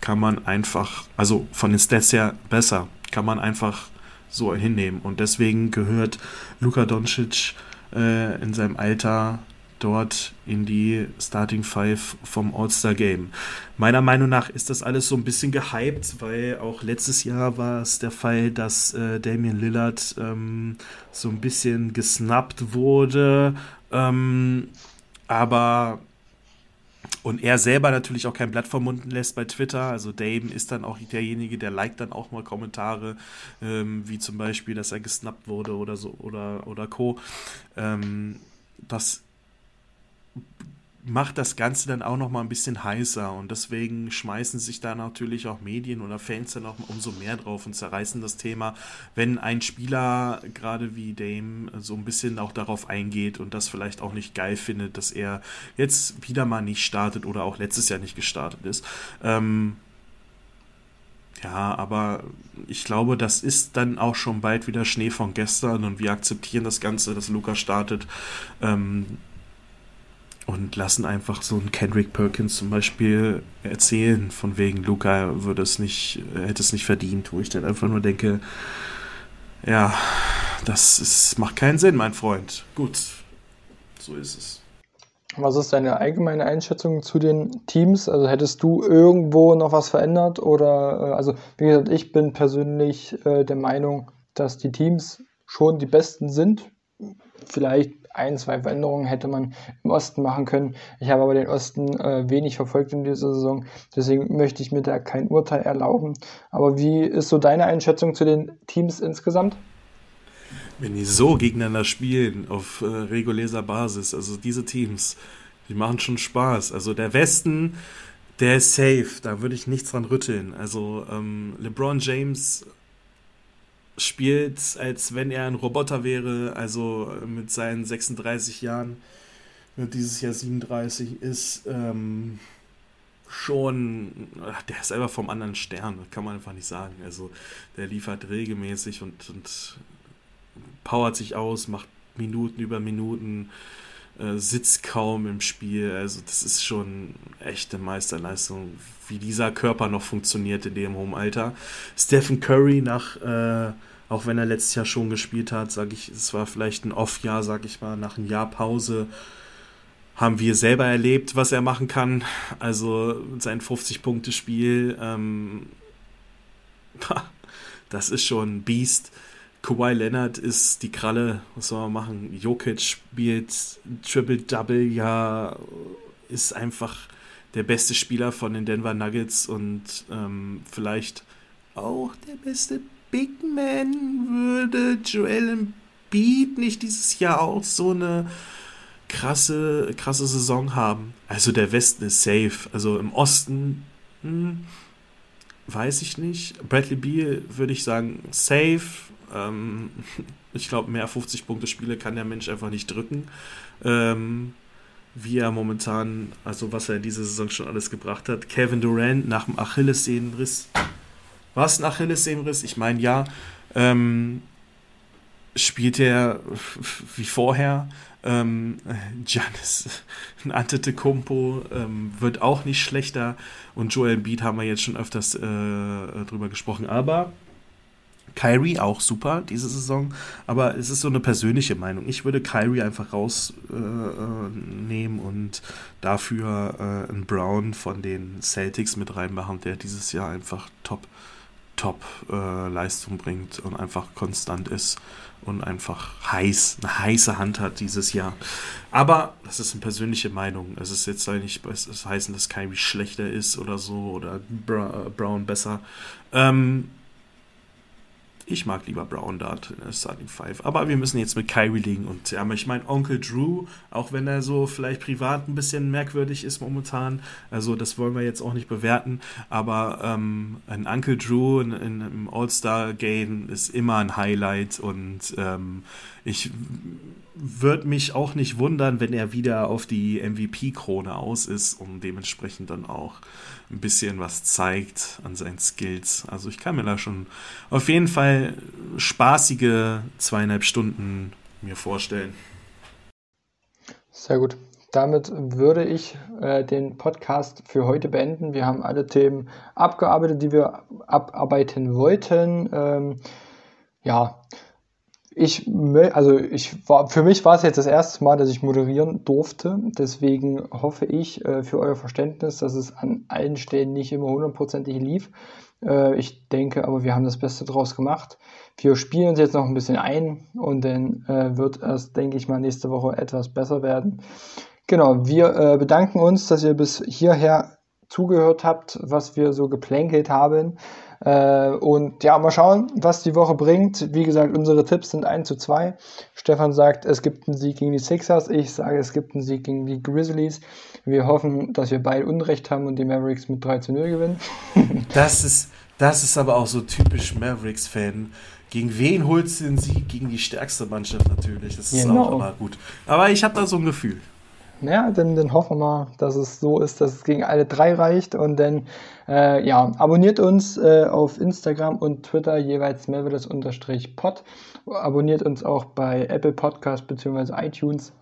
Kann man einfach, also von den Stats her besser, kann man einfach so hinnehmen. Und deswegen gehört Luka Doncic äh, in seinem Alter dort in die Starting Five vom All-Star Game. Meiner Meinung nach ist das alles so ein bisschen gehypt, weil auch letztes Jahr war es der Fall, dass äh, Damian Lillard ähm, so ein bisschen gesnappt wurde. Ähm, aber und er selber natürlich auch kein Blatt vom Mund lässt bei Twitter. Also Dame ist dann auch derjenige, der liked dann auch mal Kommentare, ähm, wie zum Beispiel, dass er gesnappt wurde oder so oder, oder Co. Ähm, das macht das Ganze dann auch noch mal ein bisschen heißer und deswegen schmeißen sich da natürlich auch Medien oder Fans dann auch umso mehr drauf und zerreißen das Thema, wenn ein Spieler gerade wie Dame so ein bisschen auch darauf eingeht und das vielleicht auch nicht geil findet, dass er jetzt wieder mal nicht startet oder auch letztes Jahr nicht gestartet ist. Ähm, ja, aber ich glaube, das ist dann auch schon bald wieder Schnee von gestern und wir akzeptieren das Ganze, dass Luca startet. Ähm, und lassen einfach so einen Kendrick Perkins zum Beispiel erzählen, von wegen Luca würde es nicht, hätte es nicht verdient, wo ich dann einfach nur denke, ja, das ist, macht keinen Sinn, mein Freund. Gut, so ist es. Was ist deine allgemeine Einschätzung zu den Teams? Also hättest du irgendwo noch was verändert? Oder, äh, also wie gesagt, ich bin persönlich äh, der Meinung, dass die Teams schon die besten sind. Vielleicht ein, zwei Veränderungen hätte man im Osten machen können. Ich habe aber den Osten äh, wenig verfolgt in dieser Saison, deswegen möchte ich mir da kein Urteil erlauben. Aber wie ist so deine Einschätzung zu den Teams insgesamt? Wenn die so gegeneinander spielen auf äh, regulärer Basis, also diese Teams, die machen schon Spaß. Also der Westen, der ist safe, da würde ich nichts dran rütteln. Also ähm, LeBron James spielt, als wenn er ein Roboter wäre, also mit seinen 36 Jahren, wird dieses Jahr 37 ist, ähm, schon, der ist einfach vom anderen Stern, kann man einfach nicht sagen. Also der liefert regelmäßig und, und powert sich aus, macht Minuten über Minuten, äh, sitzt kaum im Spiel. Also das ist schon echte Meisterleistung, wie dieser Körper noch funktioniert in dem hohen Alter. Stephen Curry nach äh, auch wenn er letztes Jahr schon gespielt hat, sage ich, es war vielleicht ein Off-Jahr, sage ich mal, nach einem Jahr Pause haben wir selber erlebt, was er machen kann. Also sein 50-Punkte-Spiel, ähm, das ist schon ein Beast. Kawhi Leonard ist die Kralle, was soll man machen? Jokic spielt Triple-Double, ja, ist einfach der beste Spieler von den Denver Nuggets und ähm, vielleicht auch der beste Big Man würde Joel Embiid nicht dieses Jahr auch so eine krasse, krasse Saison haben. Also der Westen ist safe. Also im Osten hm, weiß ich nicht. Bradley Beal würde ich sagen safe. Ähm, ich glaube, mehr 50-Punkte-Spiele kann der Mensch einfach nicht drücken. Ähm, wie er momentan, also was er diese Saison schon alles gebracht hat. Kevin Durant nach dem Achillessehnenriss war es ein Achillessehnenriss? Ich meine, ja. Ähm, spielt er wie vorher. Ähm, Giannis Antetokounmpo ähm, wird auch nicht schlechter und Joel Embiid haben wir jetzt schon öfters äh, drüber gesprochen, aber Kyrie auch super diese Saison, aber es ist so eine persönliche Meinung. Ich würde Kyrie einfach rausnehmen äh, und dafür äh, einen Brown von den Celtics mit reinmachen, der dieses Jahr einfach top Top-Leistung äh, bringt und einfach konstant ist und einfach heiß, eine heiße Hand hat dieses Jahr. Aber das ist eine persönliche Meinung. Es ist jetzt nicht das heißen, dass Kyrie schlechter ist oder so oder Brown besser. Ähm, ich mag lieber Brown Dart in der Starting Five. Aber wir müssen jetzt mit Kyrie liegen. Und ja, ich meine, Onkel Drew, auch wenn er so vielleicht privat ein bisschen merkwürdig ist momentan, also das wollen wir jetzt auch nicht bewerten, aber ähm, ein Uncle Drew in, in, im All-Star-Game ist immer ein Highlight und ähm, ich würde mich auch nicht wundern, wenn er wieder auf die MVP-Krone aus ist und dementsprechend dann auch ein bisschen was zeigt an seinen Skills. Also ich kann mir da schon auf jeden Fall spaßige zweieinhalb Stunden mir vorstellen. Sehr gut. Damit würde ich äh, den Podcast für heute beenden. Wir haben alle Themen abgearbeitet, die wir abarbeiten wollten. Ähm, ja, ich, also ich war, für mich war es jetzt das erste Mal, dass ich moderieren durfte. Deswegen hoffe ich äh, für euer Verständnis, dass es an allen Stellen nicht immer hundertprozentig lief. Äh, ich denke aber, wir haben das Beste draus gemacht. Wir spielen uns jetzt noch ein bisschen ein und dann äh, wird es, denke ich mal, nächste Woche etwas besser werden. Genau, wir äh, bedanken uns, dass ihr bis hierher zugehört habt, was wir so geplänkelt haben. Äh, und ja, mal schauen, was die Woche bringt. Wie gesagt, unsere Tipps sind 1 zu 2. Stefan sagt, es gibt einen Sieg gegen die Sixers. Ich sage, es gibt einen Sieg gegen die Grizzlies. Wir hoffen, dass wir beide Unrecht haben und die Mavericks mit 3 zu 0 gewinnen. das, ist, das ist aber auch so typisch Mavericks-Fan. Gegen wen holst du den Sieg? Gegen die stärkste Mannschaft natürlich. Das ist genau. auch immer gut. Aber ich habe da so ein Gefühl. Ja, dann, dann hoffen wir mal, dass es so ist, dass es gegen alle drei reicht. Und dann, äh, ja, abonniert uns äh, auf Instagram und Twitter jeweils melvides-pod. Abonniert uns auch bei Apple Podcast bzw. iTunes.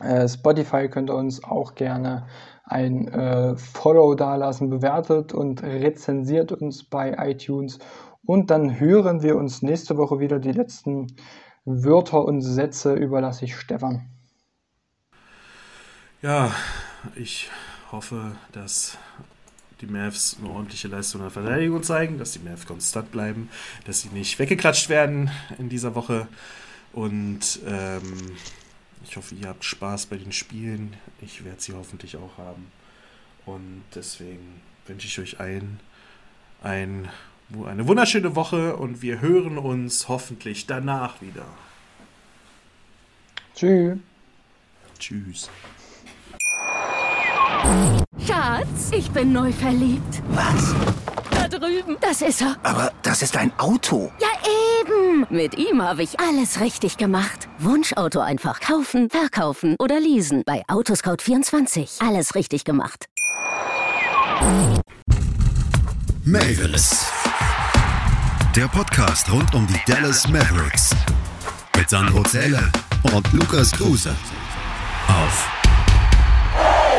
Äh, Spotify könnt ihr uns auch gerne ein äh, Follow dalassen, bewertet und rezensiert uns bei iTunes. Und dann hören wir uns nächste Woche wieder. Die letzten Wörter und Sätze überlasse ich Stefan. Ja, ich hoffe, dass die Mavs eine ordentliche Leistung in der Verteidigung zeigen, dass die Mavs konstant bleiben, dass sie nicht weggeklatscht werden in dieser Woche. Und ähm, ich hoffe, ihr habt Spaß bei den Spielen. Ich werde sie hoffentlich auch haben. Und deswegen wünsche ich euch allen ein, eine wunderschöne Woche und wir hören uns hoffentlich danach wieder. Tschüss. Tschüss. Schatz, ich bin neu verliebt. Was? Da drüben. Das ist er. Aber das ist ein Auto. Ja, eben. Mit ihm habe ich alles richtig gemacht. Wunschauto einfach kaufen, verkaufen oder leasen. Bei Autoscout24. Alles richtig gemacht. Mavis. Der Podcast rund um die Dallas Mavericks. Mit Sandro Zähler und Lukas Kruse. Auf